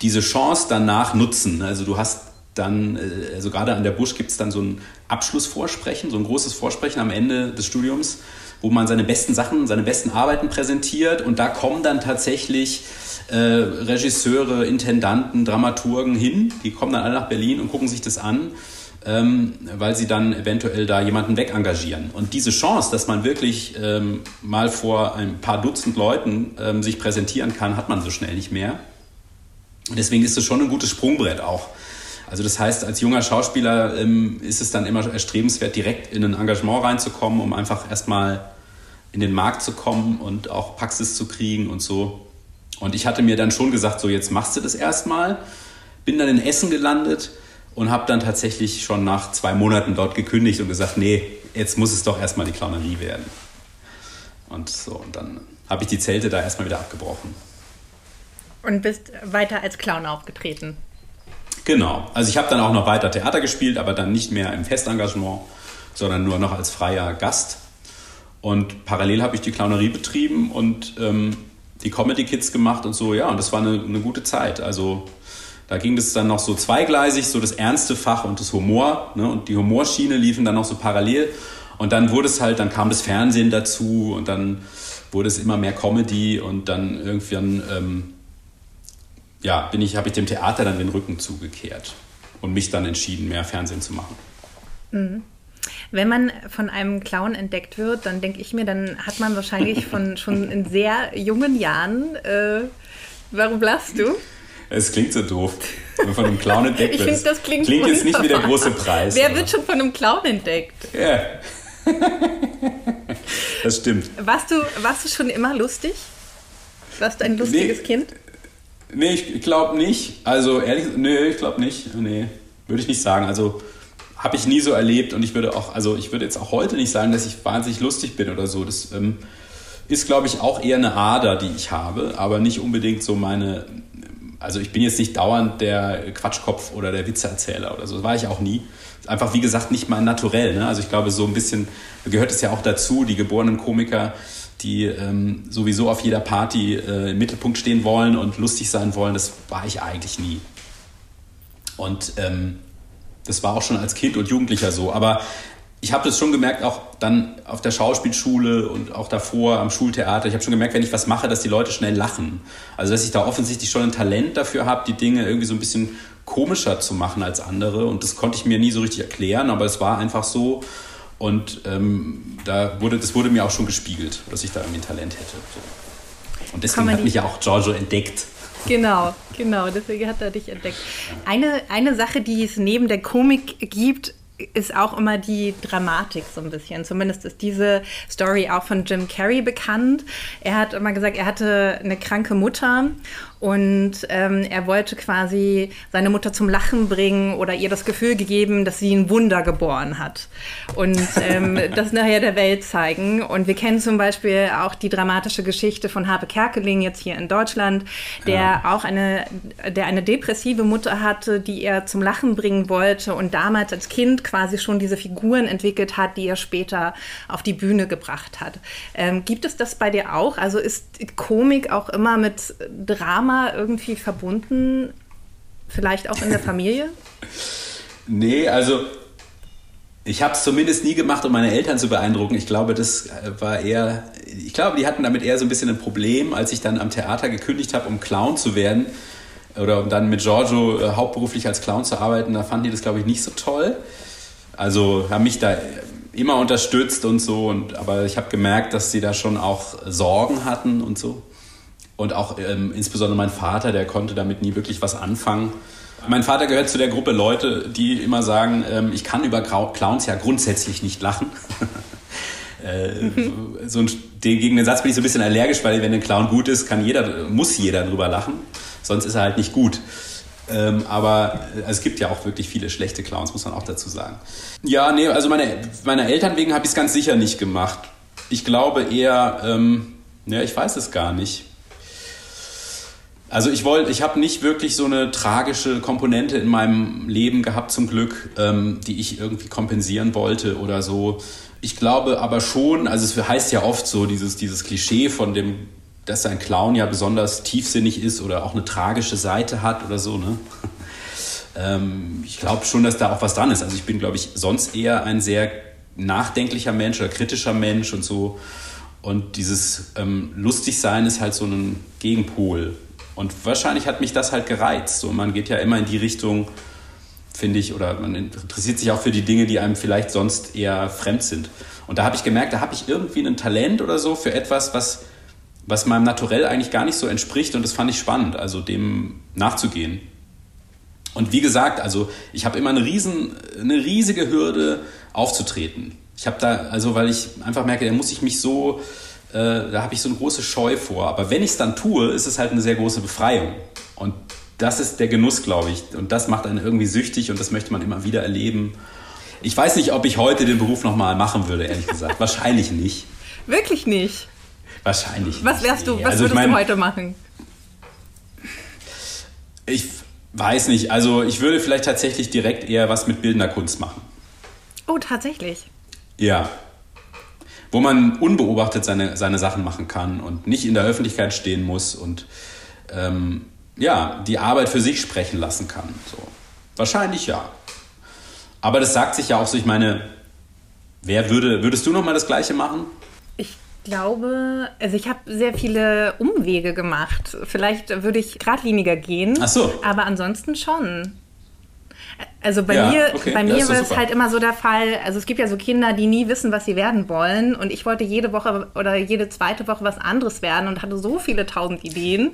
diese Chance danach nutzen. Also du hast dann, äh, also gerade an der Busch gibt es dann so ein Abschlussvorsprechen, so ein großes Vorsprechen am Ende des Studiums, wo man seine besten Sachen, seine besten Arbeiten präsentiert und da kommen dann tatsächlich äh, Regisseure, Intendanten, Dramaturgen hin. Die kommen dann alle nach Berlin und gucken sich das an, ähm, weil sie dann eventuell da jemanden wegengagieren. Und diese Chance, dass man wirklich ähm, mal vor ein paar Dutzend Leuten ähm, sich präsentieren kann, hat man so schnell nicht mehr. Deswegen ist es schon ein gutes Sprungbrett auch. Also das heißt, als junger Schauspieler ähm, ist es dann immer erstrebenswert, direkt in ein Engagement reinzukommen, um einfach erstmal in den Markt zu kommen und auch Praxis zu kriegen und so. Und ich hatte mir dann schon gesagt, so jetzt machst du das erstmal. Bin dann in Essen gelandet und habe dann tatsächlich schon nach zwei Monaten dort gekündigt und gesagt, nee, jetzt muss es doch erstmal die Clownerie werden. Und so, und dann habe ich die Zelte da erstmal wieder abgebrochen. Und bist weiter als Clown aufgetreten? Genau. Also ich habe dann auch noch weiter Theater gespielt, aber dann nicht mehr im Festengagement, sondern nur noch als freier Gast. Und parallel habe ich die Clownerie betrieben und ähm, die Comedy Kids gemacht und so, ja, und das war eine, eine gute Zeit. Also da ging es dann noch so zweigleisig, so das ernste Fach und das Humor. Ne? Und die Humorschiene liefen dann noch so parallel. Und dann wurde es halt, dann kam das Fernsehen dazu und dann wurde es immer mehr Comedy und dann irgendwann, ähm, ja, bin ich, habe ich dem Theater dann den Rücken zugekehrt und mich dann entschieden, mehr Fernsehen zu machen. Mhm. Wenn man von einem Clown entdeckt wird, dann denke ich mir, dann hat man wahrscheinlich von schon in sehr jungen Jahren. Äh, warum lachst du? Es klingt so doof, wenn man von einem Clown entdeckt wird. Ich finde, das klingt Klingt jetzt nicht wie der große Preis. Wer aber. wird schon von einem Clown entdeckt? Ja. das stimmt. Warst du, warst du schon immer lustig? Warst du ein lustiges nee, Kind? Nee, ich glaube nicht. Also ehrlich, nee, ich glaube nicht. Nee, würde ich nicht sagen. Also habe ich nie so erlebt und ich würde auch, also ich würde jetzt auch heute nicht sagen, dass ich wahnsinnig lustig bin oder so. Das, ähm, ist, glaube ich, auch eher eine Ader, die ich habe, aber nicht unbedingt so meine. Also ich bin jetzt nicht dauernd der Quatschkopf oder der Witzeerzähler oder so. Das war ich auch nie. Einfach, wie gesagt, nicht mein Naturell. Ne? Also ich glaube, so ein bisschen gehört es ja auch dazu, die geborenen Komiker, die ähm, sowieso auf jeder Party äh, im Mittelpunkt stehen wollen und lustig sein wollen. Das war ich eigentlich nie. Und ähm, das war auch schon als Kind und Jugendlicher so. Aber ich habe das schon gemerkt, auch dann auf der Schauspielschule und auch davor am Schultheater. Ich habe schon gemerkt, wenn ich was mache, dass die Leute schnell lachen. Also dass ich da offensichtlich schon ein Talent dafür habe, die Dinge irgendwie so ein bisschen komischer zu machen als andere. Und das konnte ich mir nie so richtig erklären, aber es war einfach so. Und ähm, da wurde, das wurde mir auch schon gespiegelt, dass ich da irgendwie ein Talent hätte. So. Und deswegen hat mich ja auch Giorgio entdeckt. Genau, genau, deswegen hat er dich entdeckt. Eine, eine Sache, die es neben der Komik gibt, ist auch immer die Dramatik so ein bisschen. Zumindest ist diese Story auch von Jim Carrey bekannt. Er hat immer gesagt, er hatte eine kranke Mutter und ähm, er wollte quasi seine Mutter zum Lachen bringen oder ihr das Gefühl gegeben, dass sie ein Wunder geboren hat. Und ähm, das nachher der Welt zeigen. Und wir kennen zum Beispiel auch die dramatische Geschichte von Habe Kerkeling jetzt hier in Deutschland, der ja. auch eine, der eine depressive Mutter hatte, die er zum Lachen bringen wollte und damals als Kind quasi schon diese Figuren entwickelt hat, die er später auf die Bühne gebracht hat. Ähm, gibt es das bei dir auch? Also ist Komik auch immer mit Drama Drama irgendwie verbunden? Vielleicht auch in der Familie? nee, also ich habe es zumindest nie gemacht, um meine Eltern zu beeindrucken. Ich glaube, das äh, war eher, ich glaube, die hatten damit eher so ein bisschen ein Problem, als ich dann am Theater gekündigt habe, um Clown zu werden oder um dann mit Giorgio äh, hauptberuflich als Clown zu arbeiten. Da fanden die das, glaube ich, nicht so toll. Also haben mich da immer unterstützt und so, und, aber ich habe gemerkt, dass sie da schon auch Sorgen hatten und so. Und auch ähm, insbesondere mein Vater, der konnte damit nie wirklich was anfangen. Mein Vater gehört zu der Gruppe Leute, die immer sagen, ähm, ich kann über Clowns ja grundsätzlich nicht lachen. äh, so ein, gegen den Satz bin ich so ein bisschen allergisch, weil wenn ein Clown gut ist, kann jeder, muss jeder drüber lachen. Sonst ist er halt nicht gut. Ähm, aber äh, es gibt ja auch wirklich viele schlechte Clowns, muss man auch dazu sagen. Ja, nee, also meine, meine Eltern wegen habe ich es ganz sicher nicht gemacht. Ich glaube eher, ähm, ja, ich weiß es gar nicht. Also ich wollte, ich habe nicht wirklich so eine tragische Komponente in meinem Leben gehabt zum Glück, ähm, die ich irgendwie kompensieren wollte oder so. Ich glaube aber schon, also es heißt ja oft so dieses dieses Klischee von dem, dass ein Clown ja besonders tiefsinnig ist oder auch eine tragische Seite hat oder so. Ne? ähm, ich glaube schon, dass da auch was dran ist. Also ich bin, glaube ich, sonst eher ein sehr nachdenklicher Mensch oder kritischer Mensch und so. Und dieses ähm, Lustigsein ist halt so ein Gegenpol und wahrscheinlich hat mich das halt gereizt. So, man geht ja immer in die Richtung, finde ich, oder man interessiert sich auch für die Dinge, die einem vielleicht sonst eher fremd sind. Und da habe ich gemerkt, da habe ich irgendwie ein Talent oder so für etwas, was, was meinem Naturell eigentlich gar nicht so entspricht. Und das fand ich spannend, also dem nachzugehen. Und wie gesagt, also ich habe immer eine, riesen, eine riesige Hürde aufzutreten. Ich habe da, also weil ich einfach merke, da muss ich mich so äh, da habe ich so eine große Scheu vor. Aber wenn ich es dann tue, ist es halt eine sehr große Befreiung. Und das ist der Genuss, glaube ich. Und das macht einen irgendwie süchtig und das möchte man immer wieder erleben. Ich weiß nicht, ob ich heute den Beruf nochmal machen würde, ehrlich gesagt. Wahrscheinlich nicht. Wirklich nicht? Wahrscheinlich Was wärst du, was also würdest ich mein, du heute machen? Ich weiß nicht. Also ich würde vielleicht tatsächlich direkt eher was mit bildender Kunst machen. Oh, tatsächlich? Ja, wo man unbeobachtet seine, seine Sachen machen kann und nicht in der Öffentlichkeit stehen muss und ähm, ja, die Arbeit für sich sprechen lassen kann. So. Wahrscheinlich ja. Aber das sagt sich ja auch so, ich meine, wer würde, würdest du nochmal das Gleiche machen? Ich glaube, also ich habe sehr viele Umwege gemacht. Vielleicht würde ich geradliniger gehen. Ach so. Aber ansonsten schon. Also bei ja, mir, okay. bei mir war es halt immer so der Fall, also es gibt ja so Kinder, die nie wissen, was sie werden wollen. Und ich wollte jede Woche oder jede zweite Woche was anderes werden und hatte so viele tausend Ideen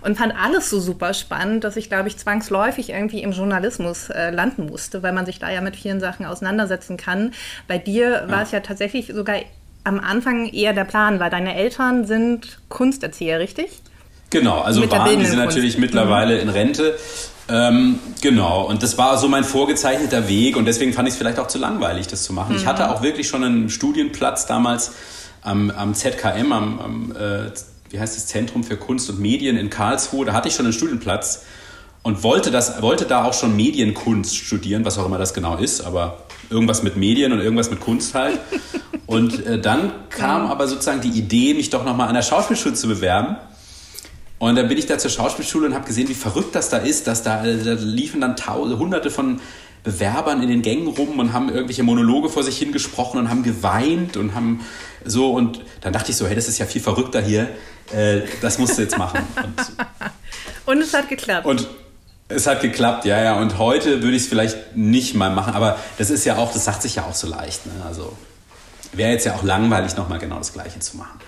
und fand alles so super spannend, dass ich, glaube ich, zwangsläufig irgendwie im Journalismus äh, landen musste, weil man sich da ja mit vielen Sachen auseinandersetzen kann. Bei dir war es ja tatsächlich sogar am Anfang eher der Plan, weil deine Eltern sind Kunsterzieher, richtig? Genau, also waren die sind natürlich mittlerweile in Rente. Ähm, genau, und das war so mein vorgezeichneter Weg und deswegen fand ich es vielleicht auch zu langweilig, das zu machen. Mhm. Ich hatte auch wirklich schon einen Studienplatz damals am, am ZKM, am, am äh, wie heißt das Zentrum für Kunst und Medien in Karlsruhe. Da hatte ich schon einen Studienplatz und wollte, das, wollte da auch schon Medienkunst studieren, was auch immer das genau ist, aber irgendwas mit Medien und irgendwas mit Kunst halt. Und äh, dann kam aber sozusagen die Idee, mich doch nochmal an der Schauspielschule zu bewerben. Und dann bin ich da zur Schauspielschule und habe gesehen, wie verrückt das da ist, dass da, da liefen dann tausende, hunderte von Bewerbern in den Gängen rum und haben irgendwelche Monologe vor sich hingesprochen und haben geweint und haben so und dann dachte ich so, hey, das ist ja viel verrückter hier, äh, das musst du jetzt machen. Und, und es hat geklappt. Und es hat geklappt, ja, ja. Und heute würde ich es vielleicht nicht mal machen, aber das ist ja auch, das sagt sich ja auch so leicht. Ne? Also wäre jetzt ja auch langweilig, nochmal genau das Gleiche zu machen.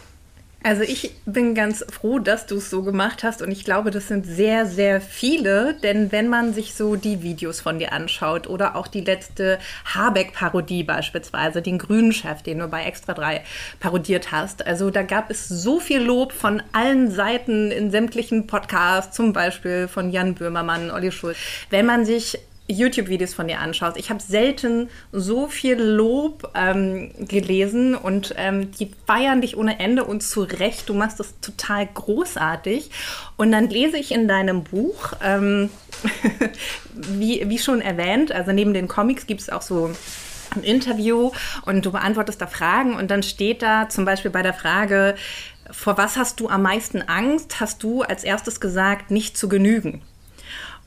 Also ich bin ganz froh, dass du es so gemacht hast und ich glaube, das sind sehr, sehr viele, denn wenn man sich so die Videos von dir anschaut oder auch die letzte Habeck-Parodie beispielsweise, den grünen Chef, den du bei Extra 3 parodiert hast, also da gab es so viel Lob von allen Seiten in sämtlichen Podcasts, zum Beispiel von Jan Böhmermann, Olli Schulz. Wenn man sich YouTube-Videos von dir anschaust. Ich habe selten so viel Lob ähm, gelesen und ähm, die feiern dich ohne Ende und zu Recht. Du machst das total großartig. Und dann lese ich in deinem Buch, ähm, wie, wie schon erwähnt, also neben den Comics gibt es auch so ein Interview und du beantwortest da Fragen und dann steht da zum Beispiel bei der Frage, vor was hast du am meisten Angst? Hast du als erstes gesagt, nicht zu genügen.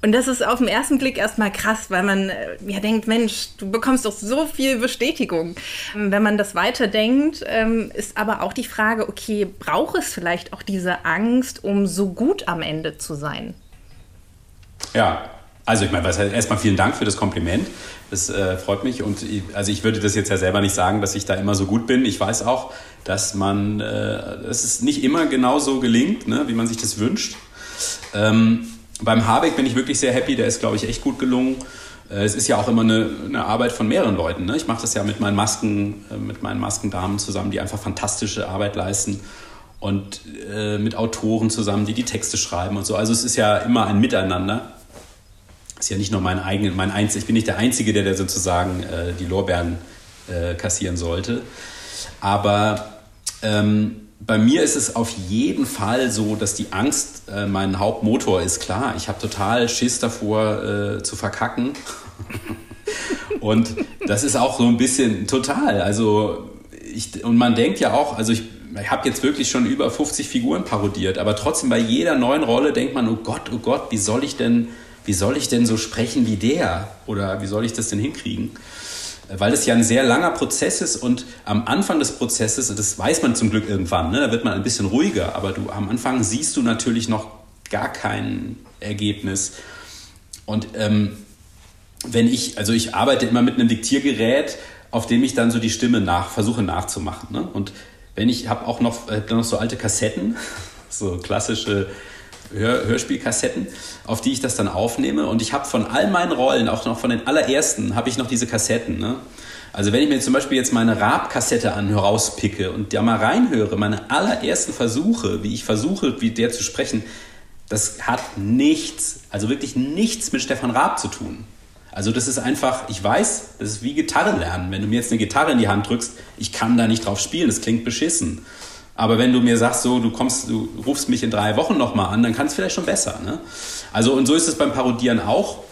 Und das ist auf den ersten Blick erstmal krass, weil man äh, ja denkt, Mensch, du bekommst doch so viel Bestätigung. Ähm, wenn man das weiterdenkt, ähm, ist aber auch die Frage, okay, braucht es vielleicht auch diese Angst, um so gut am Ende zu sein? Ja, also ich meine, erstmal vielen Dank für das Kompliment. Das äh, freut mich. Und ich, also ich würde das jetzt ja selber nicht sagen, dass ich da immer so gut bin. Ich weiß auch, dass man, äh, dass es nicht immer genau so gelingt, ne, wie man sich das wünscht. Ähm, beim Habeck bin ich wirklich sehr happy, der ist, glaube ich, echt gut gelungen. Äh, es ist ja auch immer eine, eine Arbeit von mehreren Leuten. Ne? Ich mache das ja mit meinen Masken, äh, mit meinen Maskendamen zusammen, die einfach fantastische Arbeit leisten und äh, mit Autoren zusammen, die die Texte schreiben und so. Also es ist ja immer ein Miteinander. Ist ja nicht nur mein eigenes, mein Einz ich bin nicht der Einzige, der, der sozusagen äh, die Lorbeeren äh, kassieren sollte. Aber ähm, bei mir ist es auf jeden Fall so, dass die Angst äh, mein Hauptmotor ist. Klar, ich habe total Schiss davor äh, zu verkacken. und das ist auch so ein bisschen total. Also ich, und man denkt ja auch, also ich, ich habe jetzt wirklich schon über 50 Figuren parodiert, aber trotzdem bei jeder neuen Rolle denkt man, oh Gott, oh Gott, wie soll ich denn, wie soll ich denn so sprechen wie der? Oder wie soll ich das denn hinkriegen? Weil es ja ein sehr langer Prozess ist und am Anfang des Prozesses, das weiß man zum Glück irgendwann, ne, da wird man ein bisschen ruhiger, aber du am Anfang siehst du natürlich noch gar kein Ergebnis. Und ähm, wenn ich, also ich arbeite immer mit einem Diktiergerät, auf dem ich dann so die Stimme nach, versuche nachzumachen. Ne? Und wenn ich habe auch noch, äh, noch so alte Kassetten, so klassische Hör Hörspielkassetten, auf die ich das dann aufnehme. Und ich habe von all meinen Rollen, auch noch von den allerersten, habe ich noch diese Kassetten. Ne? Also wenn ich mir zum Beispiel jetzt meine Raab-Kassette rauspicke und da mal reinhöre, meine allerersten Versuche, wie ich versuche, wie der zu sprechen, das hat nichts, also wirklich nichts mit Stefan Raab zu tun. Also das ist einfach, ich weiß, das ist wie Gitarre lernen. Wenn du mir jetzt eine Gitarre in die Hand drückst, ich kann da nicht drauf spielen, das klingt beschissen. Aber wenn du mir sagst, so, du kommst, du rufst mich in drei Wochen nochmal an, dann kann es vielleicht schon besser. Ne? Also, und so ist es beim Parodieren auch.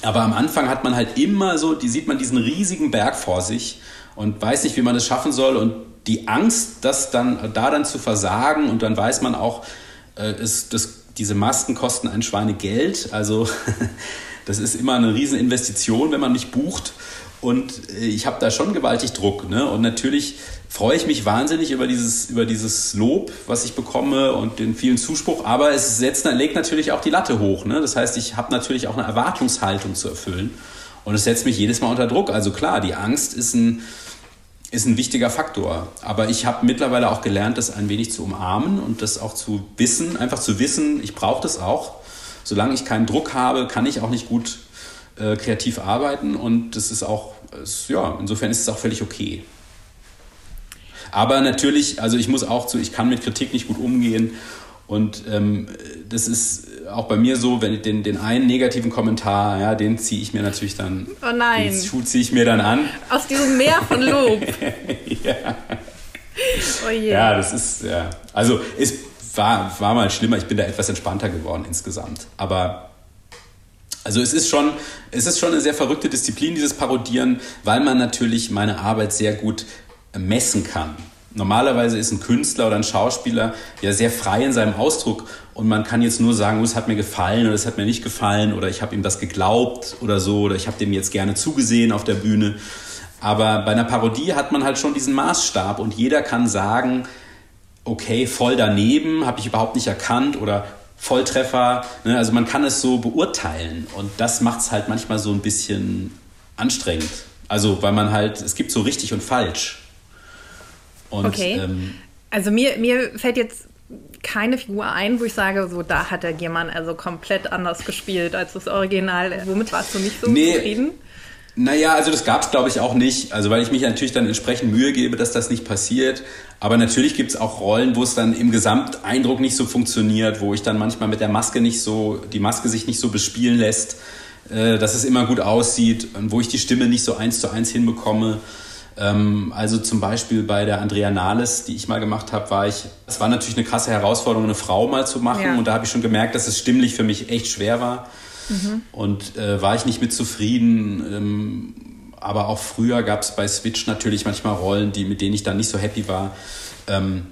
Aber am Anfang hat man halt immer so, die sieht man diesen riesigen Berg vor sich und weiß nicht, wie man es schaffen soll. Und die Angst, das dann, da dann zu versagen und dann weiß man auch, äh, ist, das, diese Masken kosten ein Schweinegeld. Also das ist immer eine riesen Investition, wenn man mich bucht. Und äh, ich habe da schon gewaltig Druck. Ne? Und natürlich freue ich mich wahnsinnig über dieses, über dieses Lob, was ich bekomme und den vielen Zuspruch. Aber es setzt, legt natürlich auch die Latte hoch. Ne? Das heißt, ich habe natürlich auch eine Erwartungshaltung zu erfüllen. Und es setzt mich jedes Mal unter Druck. Also klar, die Angst ist ein, ist ein wichtiger Faktor. Aber ich habe mittlerweile auch gelernt, das ein wenig zu umarmen und das auch zu wissen, einfach zu wissen, ich brauche das auch. Solange ich keinen Druck habe, kann ich auch nicht gut äh, kreativ arbeiten und das ist auch, ist, ja, insofern ist es auch völlig okay. Aber natürlich, also ich muss auch zu, ich kann mit Kritik nicht gut umgehen und ähm, das ist auch bei mir so, wenn ich den, den einen negativen Kommentar, ja, den ziehe ich mir natürlich dann. Oh nein. Den ziehe ich mir dann an. Aus diesem Meer von Lob. ja. Oh je. Ja, das ist, ja. Also, es war, war mal schlimmer. Ich bin da etwas entspannter geworden insgesamt. Aber also es ist schon, es ist schon eine sehr verrückte Disziplin, dieses Parodieren, weil man natürlich meine Arbeit sehr gut messen kann. Normalerweise ist ein Künstler oder ein Schauspieler ja sehr frei in seinem Ausdruck und man kann jetzt nur sagen, oh, es hat mir gefallen oder es hat mir nicht gefallen oder ich habe ihm das geglaubt oder so oder ich habe dem jetzt gerne zugesehen auf der Bühne. Aber bei einer Parodie hat man halt schon diesen Maßstab und jeder kann sagen, okay, voll daneben, habe ich überhaupt nicht erkannt oder Volltreffer. Ne? Also man kann es so beurteilen und das macht es halt manchmal so ein bisschen anstrengend. Also weil man halt, es gibt so richtig und falsch. Und, okay. Ähm, also mir, mir fällt jetzt keine Figur ein, wo ich sage, so da hat der Giermann also komplett anders gespielt als das Original. Womit warst du nicht so nee, zufrieden? Naja, also das gab es, glaube ich, auch nicht. Also weil ich mich natürlich dann entsprechend Mühe gebe, dass das nicht passiert. Aber natürlich gibt es auch Rollen, wo es dann im Gesamteindruck nicht so funktioniert, wo ich dann manchmal mit der Maske nicht so, die Maske sich nicht so bespielen lässt, äh, dass es immer gut aussieht und wo ich die Stimme nicht so eins zu eins hinbekomme. Ähm, also zum Beispiel bei der Andrea Nahles, die ich mal gemacht habe, war ich, es war natürlich eine krasse Herausforderung, eine Frau mal zu machen. Ja. Und da habe ich schon gemerkt, dass es stimmlich für mich echt schwer war. Mhm. Und äh, war ich nicht mit zufrieden. Ähm, aber auch früher gab es bei Switch natürlich manchmal Rollen, die, mit denen ich dann nicht so happy war. Ähm,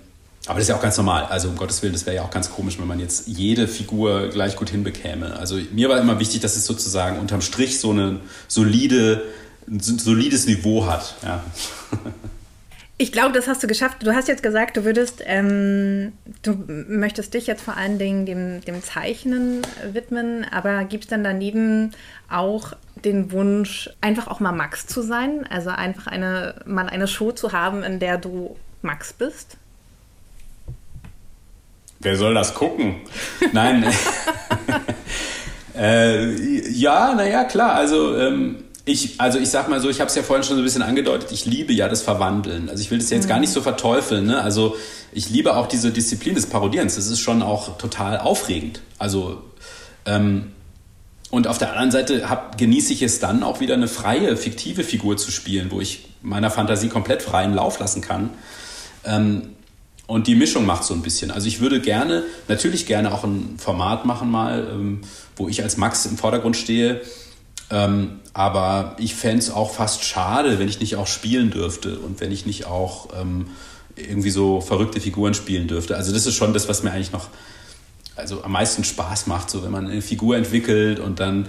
aber das ist ja auch ganz normal. Also um Gottes Willen, das wäre ja auch ganz komisch, wenn man jetzt jede Figur gleich gut hinbekäme. Also mir war immer wichtig, dass es sozusagen unterm Strich so eine solide, ein solides Niveau hat. Ja. Ich glaube, das hast du geschafft. Du hast jetzt gesagt, du würdest, ähm, du möchtest dich jetzt vor allen Dingen dem, dem Zeichnen widmen, aber gibt es dann daneben auch den Wunsch, einfach auch mal Max zu sein? Also einfach eine, mal eine Show zu haben, in der du Max bist? Wer soll das gucken? Nein. äh, ja, naja, klar. Also ähm, ich, also ich sag mal so, ich habe es ja vorhin schon so ein bisschen angedeutet, ich liebe ja das Verwandeln. Also ich will das jetzt mhm. gar nicht so verteufeln. Ne? Also ich liebe auch diese Disziplin des Parodierens. Das ist schon auch total aufregend. Also ähm, und auf der anderen Seite hab, genieße ich es dann auch wieder eine freie, fiktive Figur zu spielen, wo ich meiner Fantasie komplett freien Lauf lassen kann. Ähm, und die Mischung macht so ein bisschen. Also ich würde gerne, natürlich gerne auch ein Format machen mal, ähm, wo ich als Max im Vordergrund stehe ähm, aber ich fände es auch fast schade, wenn ich nicht auch spielen dürfte und wenn ich nicht auch ähm, irgendwie so verrückte Figuren spielen dürfte. Also das ist schon das, was mir eigentlich noch also am meisten Spaß macht, so wenn man eine Figur entwickelt und dann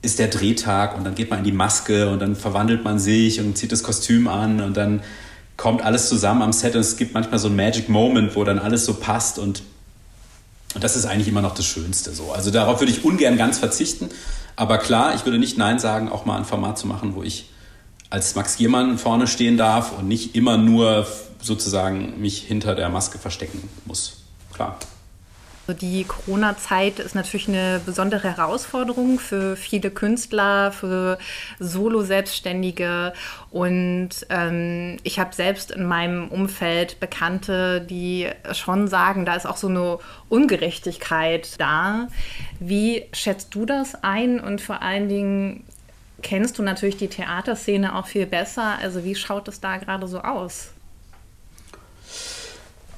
ist der Drehtag und dann geht man in die Maske und dann verwandelt man sich und zieht das Kostüm an und dann kommt alles zusammen am Set und es gibt manchmal so ein Magic Moment, wo dann alles so passt und, und das ist eigentlich immer noch das Schönste so. Also darauf würde ich ungern ganz verzichten, aber klar, ich würde nicht Nein sagen, auch mal ein Format zu machen, wo ich als Max Giermann vorne stehen darf und nicht immer nur sozusagen mich hinter der Maske verstecken muss. Klar. Also die Corona-Zeit ist natürlich eine besondere Herausforderung für viele Künstler, für Solo-Selbstständige. Und ähm, ich habe selbst in meinem Umfeld Bekannte, die schon sagen, da ist auch so eine Ungerechtigkeit da. Wie schätzt du das ein? Und vor allen Dingen kennst du natürlich die Theaterszene auch viel besser. Also wie schaut es da gerade so aus?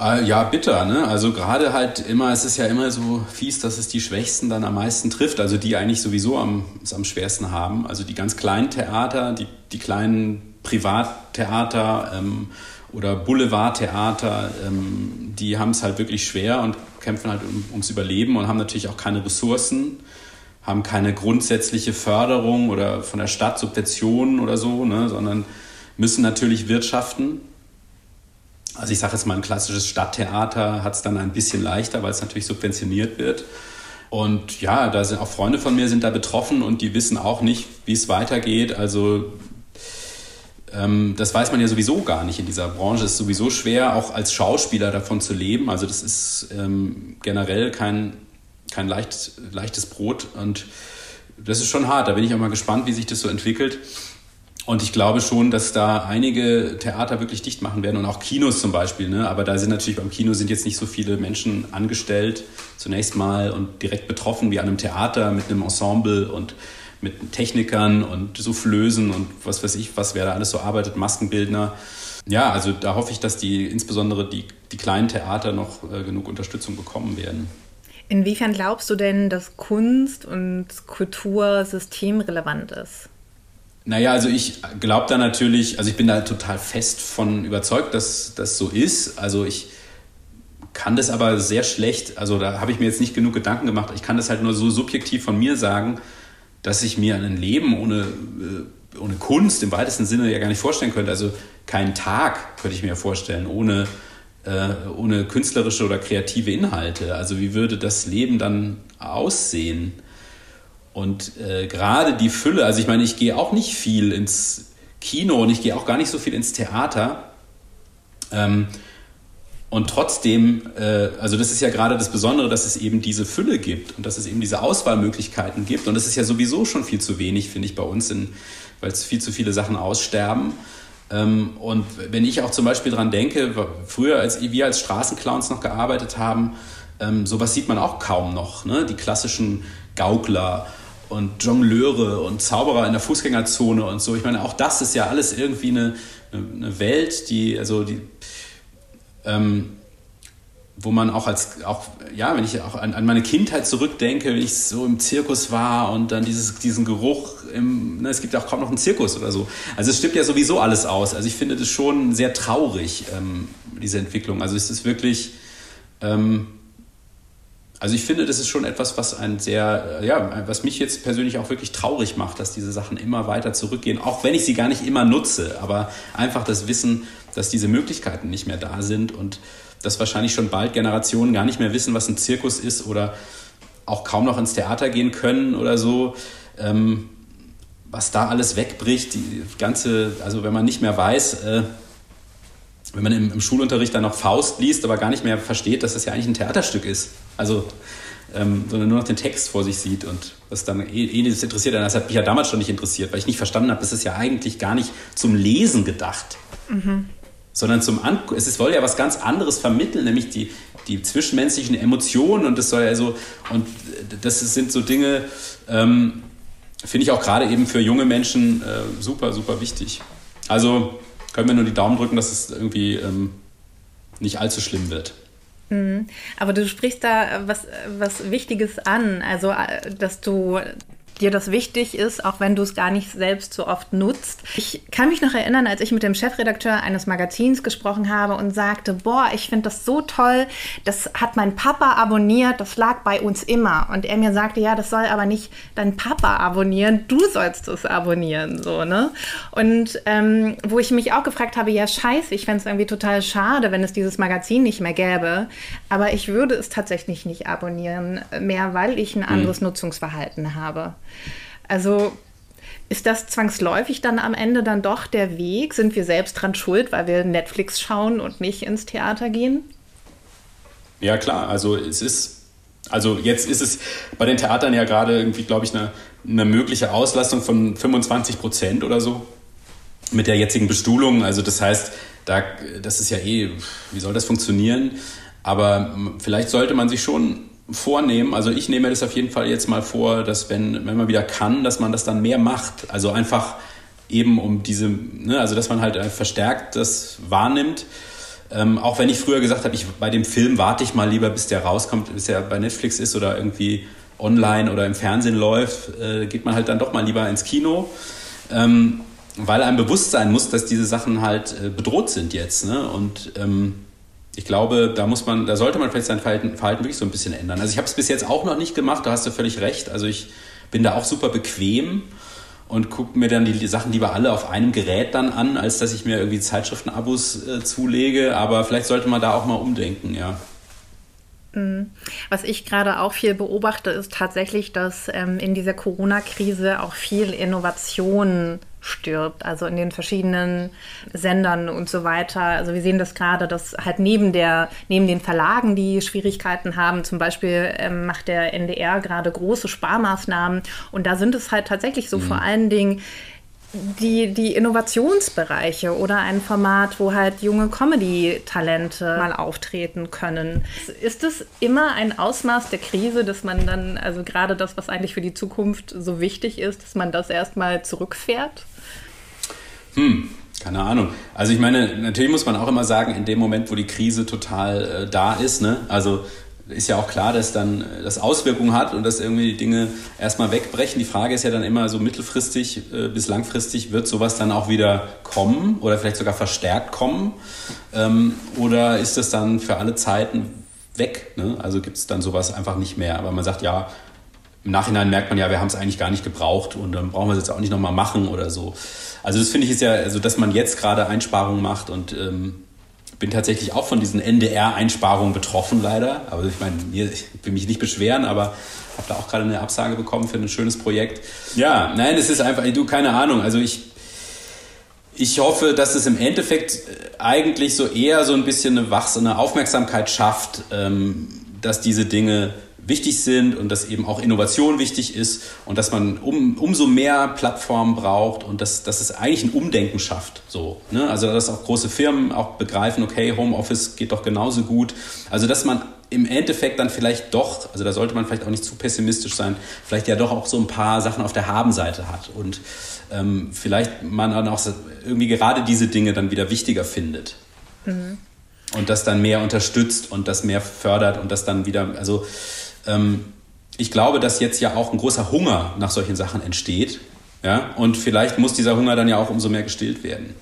Äh, ja, bitter, ne? Also gerade halt immer, es ist ja immer so fies, dass es die Schwächsten dann am meisten trifft, also die eigentlich sowieso am, es am schwersten haben. Also die ganz kleinen Theater, die, die kleinen Privattheater ähm, oder Boulevardtheater, ähm, die haben es halt wirklich schwer und kämpfen halt um, ums Überleben und haben natürlich auch keine Ressourcen, haben keine grundsätzliche Förderung oder von der Stadt Subventionen oder so, ne? sondern müssen natürlich wirtschaften also ich sage jetzt mal, ein klassisches Stadttheater hat es dann ein bisschen leichter, weil es natürlich subventioniert wird. Und ja, da sind auch Freunde von mir sind da betroffen und die wissen auch nicht, wie es weitergeht. Also ähm, das weiß man ja sowieso gar nicht in dieser Branche. Es ist sowieso schwer, auch als Schauspieler davon zu leben. Also das ist ähm, generell kein, kein leicht, leichtes Brot und das ist schon hart. Da bin ich auch mal gespannt, wie sich das so entwickelt. Und ich glaube schon, dass da einige Theater wirklich dicht machen werden und auch Kinos zum Beispiel. Ne? Aber da sind natürlich beim Kino sind jetzt nicht so viele Menschen angestellt zunächst mal und direkt betroffen wie an einem Theater mit einem Ensemble und mit Technikern und Soufflösen und was weiß ich, was wer da alles so arbeitet, Maskenbildner. ja, also da hoffe ich, dass die insbesondere die, die kleinen Theater noch äh, genug Unterstützung bekommen werden. Inwiefern glaubst du denn, dass Kunst und Kultur systemrelevant ist? Naja, also ich glaube da natürlich, also ich bin da total fest von überzeugt, dass das so ist. Also ich kann das aber sehr schlecht, also da habe ich mir jetzt nicht genug Gedanken gemacht. Ich kann das halt nur so subjektiv von mir sagen, dass ich mir ein Leben ohne, äh, ohne Kunst im weitesten Sinne ja gar nicht vorstellen könnte. Also keinen Tag könnte ich mir vorstellen ohne, äh, ohne künstlerische oder kreative Inhalte. Also wie würde das Leben dann aussehen? Und äh, gerade die Fülle, also ich meine, ich gehe auch nicht viel ins Kino und ich gehe auch gar nicht so viel ins Theater. Ähm, und trotzdem, äh, also das ist ja gerade das Besondere, dass es eben diese Fülle gibt und dass es eben diese Auswahlmöglichkeiten gibt. Und das ist ja sowieso schon viel zu wenig, finde ich, bei uns, weil es viel zu viele Sachen aussterben. Ähm, und wenn ich auch zum Beispiel daran denke, früher, als wir als Straßenclowns noch gearbeitet haben, ähm, sowas sieht man auch kaum noch. Ne? Die klassischen Gaukler und Jongleure und Zauberer in der Fußgängerzone und so. Ich meine, auch das ist ja alles irgendwie eine, eine Welt, die, also die, ähm, wo man auch als, auch, ja, wenn ich auch an, an, meine Kindheit zurückdenke, wenn ich so im Zirkus war und dann dieses, diesen Geruch, im, ne, es gibt ja auch kaum noch einen Zirkus oder so. Also es stimmt ja sowieso alles aus. Also ich finde das schon sehr traurig, ähm, diese Entwicklung. Also es ist wirklich, ähm, also ich finde, das ist schon etwas, was ein sehr, äh, ja, was mich jetzt persönlich auch wirklich traurig macht, dass diese Sachen immer weiter zurückgehen, auch wenn ich sie gar nicht immer nutze, aber einfach das Wissen, dass diese Möglichkeiten nicht mehr da sind und dass wahrscheinlich schon bald Generationen gar nicht mehr wissen, was ein Zirkus ist oder auch kaum noch ins Theater gehen können oder so. Ähm, was da alles wegbricht, die ganze, also wenn man nicht mehr weiß, äh, wenn man im, im, Schulunterricht dann noch Faust liest, aber gar nicht mehr versteht, dass das ja eigentlich ein Theaterstück ist. Also, ähm, sondern nur noch den Text vor sich sieht und das dann eh, eh das interessiert. Das hat mich ja damals schon nicht interessiert, weil ich nicht verstanden habe, das ist ja eigentlich gar nicht zum Lesen gedacht. Mhm. Sondern zum An es soll ja was ganz anderes vermitteln, nämlich die, die zwischenmenschlichen Emotionen und das soll ja so, und das sind so Dinge, ähm, finde ich auch gerade eben für junge Menschen äh, super, super wichtig. Also können wir nur die Daumen drücken, dass es irgendwie ähm, nicht allzu schlimm wird. Mhm. Aber du sprichst da was, was Wichtiges an, also äh, dass du dir das wichtig ist, auch wenn du es gar nicht selbst so oft nutzt. Ich kann mich noch erinnern, als ich mit dem Chefredakteur eines Magazins gesprochen habe und sagte, boah, ich finde das so toll, das hat mein Papa abonniert, das lag bei uns immer. Und er mir sagte, ja, das soll aber nicht dein Papa abonnieren, du sollst es abonnieren, so, ne? Und ähm, wo ich mich auch gefragt habe, ja, scheiße, ich fände es irgendwie total schade, wenn es dieses Magazin nicht mehr gäbe, aber ich würde es tatsächlich nicht abonnieren mehr, weil ich ein mhm. anderes mhm. Nutzungsverhalten habe. Also ist das zwangsläufig dann am Ende dann doch der Weg? Sind wir selbst dran schuld, weil wir Netflix schauen und nicht ins Theater gehen? Ja, klar. Also es ist, also jetzt ist es bei den Theatern ja gerade irgendwie, glaube ich, eine, eine mögliche Auslastung von 25 Prozent oder so mit der jetzigen Bestuhlung. Also das heißt, da, das ist ja eh, wie soll das funktionieren? Aber vielleicht sollte man sich schon vornehmen. Also ich nehme das auf jeden Fall jetzt mal vor, dass wenn, wenn man wieder kann, dass man das dann mehr macht. Also einfach eben um diese, ne, also dass man halt verstärkt das wahrnimmt. Ähm, auch wenn ich früher gesagt habe, ich, bei dem Film warte ich mal lieber, bis der rauskommt, bis er bei Netflix ist oder irgendwie online oder im Fernsehen läuft, äh, geht man halt dann doch mal lieber ins Kino. Ähm, weil einem bewusst sein muss, dass diese Sachen halt äh, bedroht sind jetzt. Ne? Und ähm, ich glaube, da muss man, da sollte man vielleicht sein Verhalten, Verhalten wirklich so ein bisschen ändern. Also ich habe es bis jetzt auch noch nicht gemacht, da hast du völlig recht. Also ich bin da auch super bequem und gucke mir dann die Sachen lieber alle auf einem Gerät dann an, als dass ich mir irgendwie Zeitschriftenabos äh, zulege. Aber vielleicht sollte man da auch mal umdenken, ja. Mhm. Was ich gerade auch viel beobachte, ist tatsächlich, dass ähm, in dieser Corona-Krise auch viel Innovation stirbt, also in den verschiedenen Sendern und so weiter. Also wir sehen das gerade, dass halt neben der, neben den Verlagen, die Schwierigkeiten haben, zum Beispiel ähm, macht der NDR gerade große Sparmaßnahmen und da sind es halt tatsächlich so mhm. vor allen Dingen die, die Innovationsbereiche oder ein Format, wo halt junge Comedy-Talente mal auftreten können. Ist es immer ein Ausmaß der Krise, dass man dann, also gerade das, was eigentlich für die Zukunft so wichtig ist, dass man das erstmal zurückfährt? Hm, Keine Ahnung. Also ich meine, natürlich muss man auch immer sagen, in dem Moment, wo die Krise total äh, da ist, ne? also ist ja auch klar, dass dann äh, das Auswirkungen hat und dass irgendwie die Dinge erstmal wegbrechen. Die Frage ist ja dann immer so mittelfristig äh, bis langfristig, wird sowas dann auch wieder kommen oder vielleicht sogar verstärkt kommen? Ähm, oder ist das dann für alle Zeiten weg? Ne? Also gibt es dann sowas einfach nicht mehr. Aber man sagt, ja, im Nachhinein merkt man ja, wir haben es eigentlich gar nicht gebraucht und dann brauchen wir es jetzt auch nicht nochmal machen oder so. Also das finde ich ist ja, also dass man jetzt gerade Einsparungen macht und ähm, bin tatsächlich auch von diesen NDR-Einsparungen betroffen, leider. Aber ich meine, ich will mich nicht beschweren, aber habe da auch gerade eine Absage bekommen für ein schönes Projekt. Ja, nein, es ist einfach, du, keine Ahnung. Also ich, ich hoffe, dass es im Endeffekt eigentlich so eher so ein bisschen eine wachsame Aufmerksamkeit schafft, ähm, dass diese Dinge wichtig sind und dass eben auch Innovation wichtig ist und dass man um, umso mehr Plattformen braucht und dass, dass es eigentlich ein Umdenken schafft. So, ne? Also dass auch große Firmen auch begreifen, okay, Homeoffice geht doch genauso gut. Also dass man im Endeffekt dann vielleicht doch, also da sollte man vielleicht auch nicht zu pessimistisch sein, vielleicht ja doch auch so ein paar Sachen auf der Habenseite hat und ähm, vielleicht man dann auch irgendwie gerade diese Dinge dann wieder wichtiger findet. Mhm. Und das dann mehr unterstützt und das mehr fördert und das dann wieder, also ich glaube, dass jetzt ja auch ein großer Hunger nach solchen Sachen entsteht. Ja? Und vielleicht muss dieser Hunger dann ja auch umso mehr gestillt werden.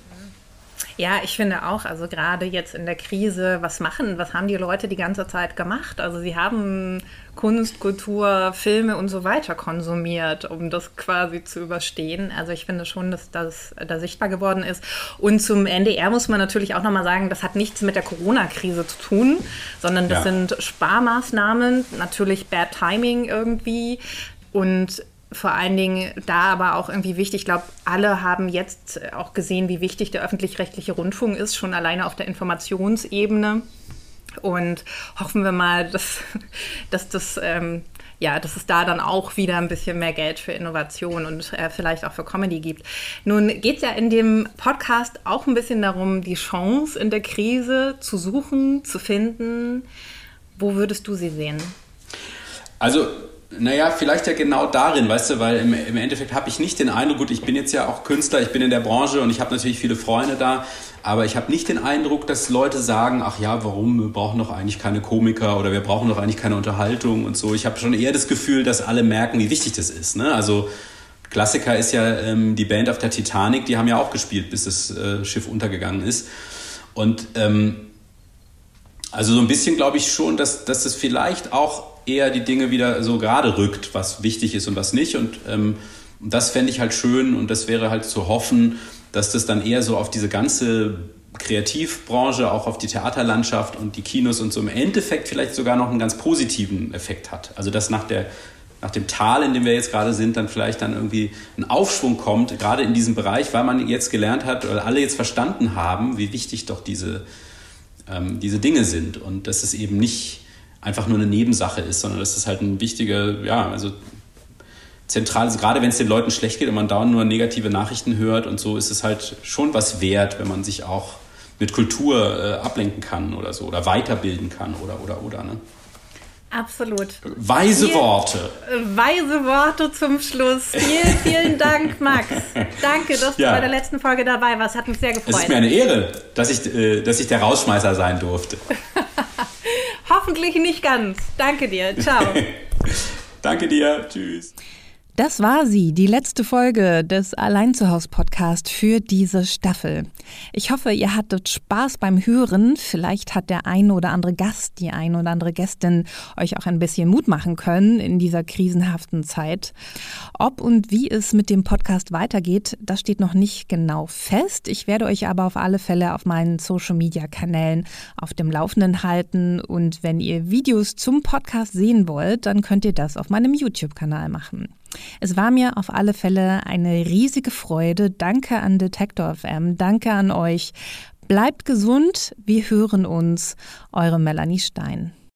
Ja, ich finde auch, also gerade jetzt in der Krise, was machen, was haben die Leute die ganze Zeit gemacht? Also sie haben Kunst, Kultur, Filme und so weiter konsumiert, um das quasi zu überstehen. Also ich finde schon, dass das da sichtbar geworden ist. Und zum NDR muss man natürlich auch nochmal sagen, das hat nichts mit der Corona-Krise zu tun, sondern das ja. sind Sparmaßnahmen, natürlich Bad Timing irgendwie. Und vor allen Dingen da aber auch irgendwie wichtig, ich glaube, alle haben jetzt auch gesehen, wie wichtig der öffentlich-rechtliche Rundfunk ist, schon alleine auf der Informationsebene. Und hoffen wir mal, dass, dass das ähm, ja, dass es da dann auch wieder ein bisschen mehr Geld für Innovation und äh, vielleicht auch für Comedy gibt. Nun geht es ja in dem Podcast auch ein bisschen darum, die Chance in der Krise zu suchen, zu finden. Wo würdest du sie sehen? Also naja, vielleicht ja genau darin, weißt du, weil im, im Endeffekt habe ich nicht den Eindruck, gut, ich bin jetzt ja auch Künstler, ich bin in der Branche und ich habe natürlich viele Freunde da, aber ich habe nicht den Eindruck, dass Leute sagen, ach ja, warum, wir brauchen doch eigentlich keine Komiker oder wir brauchen doch eigentlich keine Unterhaltung und so. Ich habe schon eher das Gefühl, dass alle merken, wie wichtig das ist. Ne? Also Klassiker ist ja ähm, die Band auf der Titanic, die haben ja auch gespielt, bis das äh, Schiff untergegangen ist. Und ähm, also so ein bisschen glaube ich schon, dass, dass es vielleicht auch eher die Dinge wieder so gerade rückt, was wichtig ist und was nicht. Und ähm, das fände ich halt schön und das wäre halt zu hoffen, dass das dann eher so auf diese ganze Kreativbranche, auch auf die Theaterlandschaft und die Kinos und so im Endeffekt vielleicht sogar noch einen ganz positiven Effekt hat. Also dass nach der nach dem Tal, in dem wir jetzt gerade sind, dann vielleicht dann irgendwie ein Aufschwung kommt, gerade in diesem Bereich, weil man jetzt gelernt hat oder alle jetzt verstanden haben, wie wichtig doch diese, ähm, diese Dinge sind und dass es eben nicht einfach nur eine Nebensache ist, sondern dass es halt ein wichtiger, ja, also zentral, also gerade wenn es den Leuten schlecht geht und man dauernd nur negative Nachrichten hört und so, ist es halt schon was wert, wenn man sich auch mit Kultur äh, ablenken kann oder so oder weiterbilden kann oder oder oder. Ne? Absolut. Weise Viel, Worte. Weise Worte zum Schluss. Vielen, vielen Dank, Max. Danke, dass ja. du bei der letzten Folge dabei warst. Hat mich sehr gefreut. Es ist mir eine Ehre, dass ich, äh, dass ich der Rausschmeißer sein durfte. Hoffentlich nicht ganz. Danke dir. Ciao. Danke dir. Tschüss. Das war sie, die letzte Folge des Allein zu Haus Podcast für diese Staffel. Ich hoffe, ihr hattet Spaß beim Hören. Vielleicht hat der ein oder andere Gast, die ein oder andere Gästin euch auch ein bisschen Mut machen können in dieser krisenhaften Zeit. Ob und wie es mit dem Podcast weitergeht, das steht noch nicht genau fest. Ich werde euch aber auf alle Fälle auf meinen Social Media Kanälen auf dem Laufenden halten und wenn ihr Videos zum Podcast sehen wollt, dann könnt ihr das auf meinem YouTube Kanal machen. Es war mir auf alle Fälle eine riesige Freude. Danke an Detektor FM, danke an euch. Bleibt gesund, wir hören uns. Eure Melanie Stein.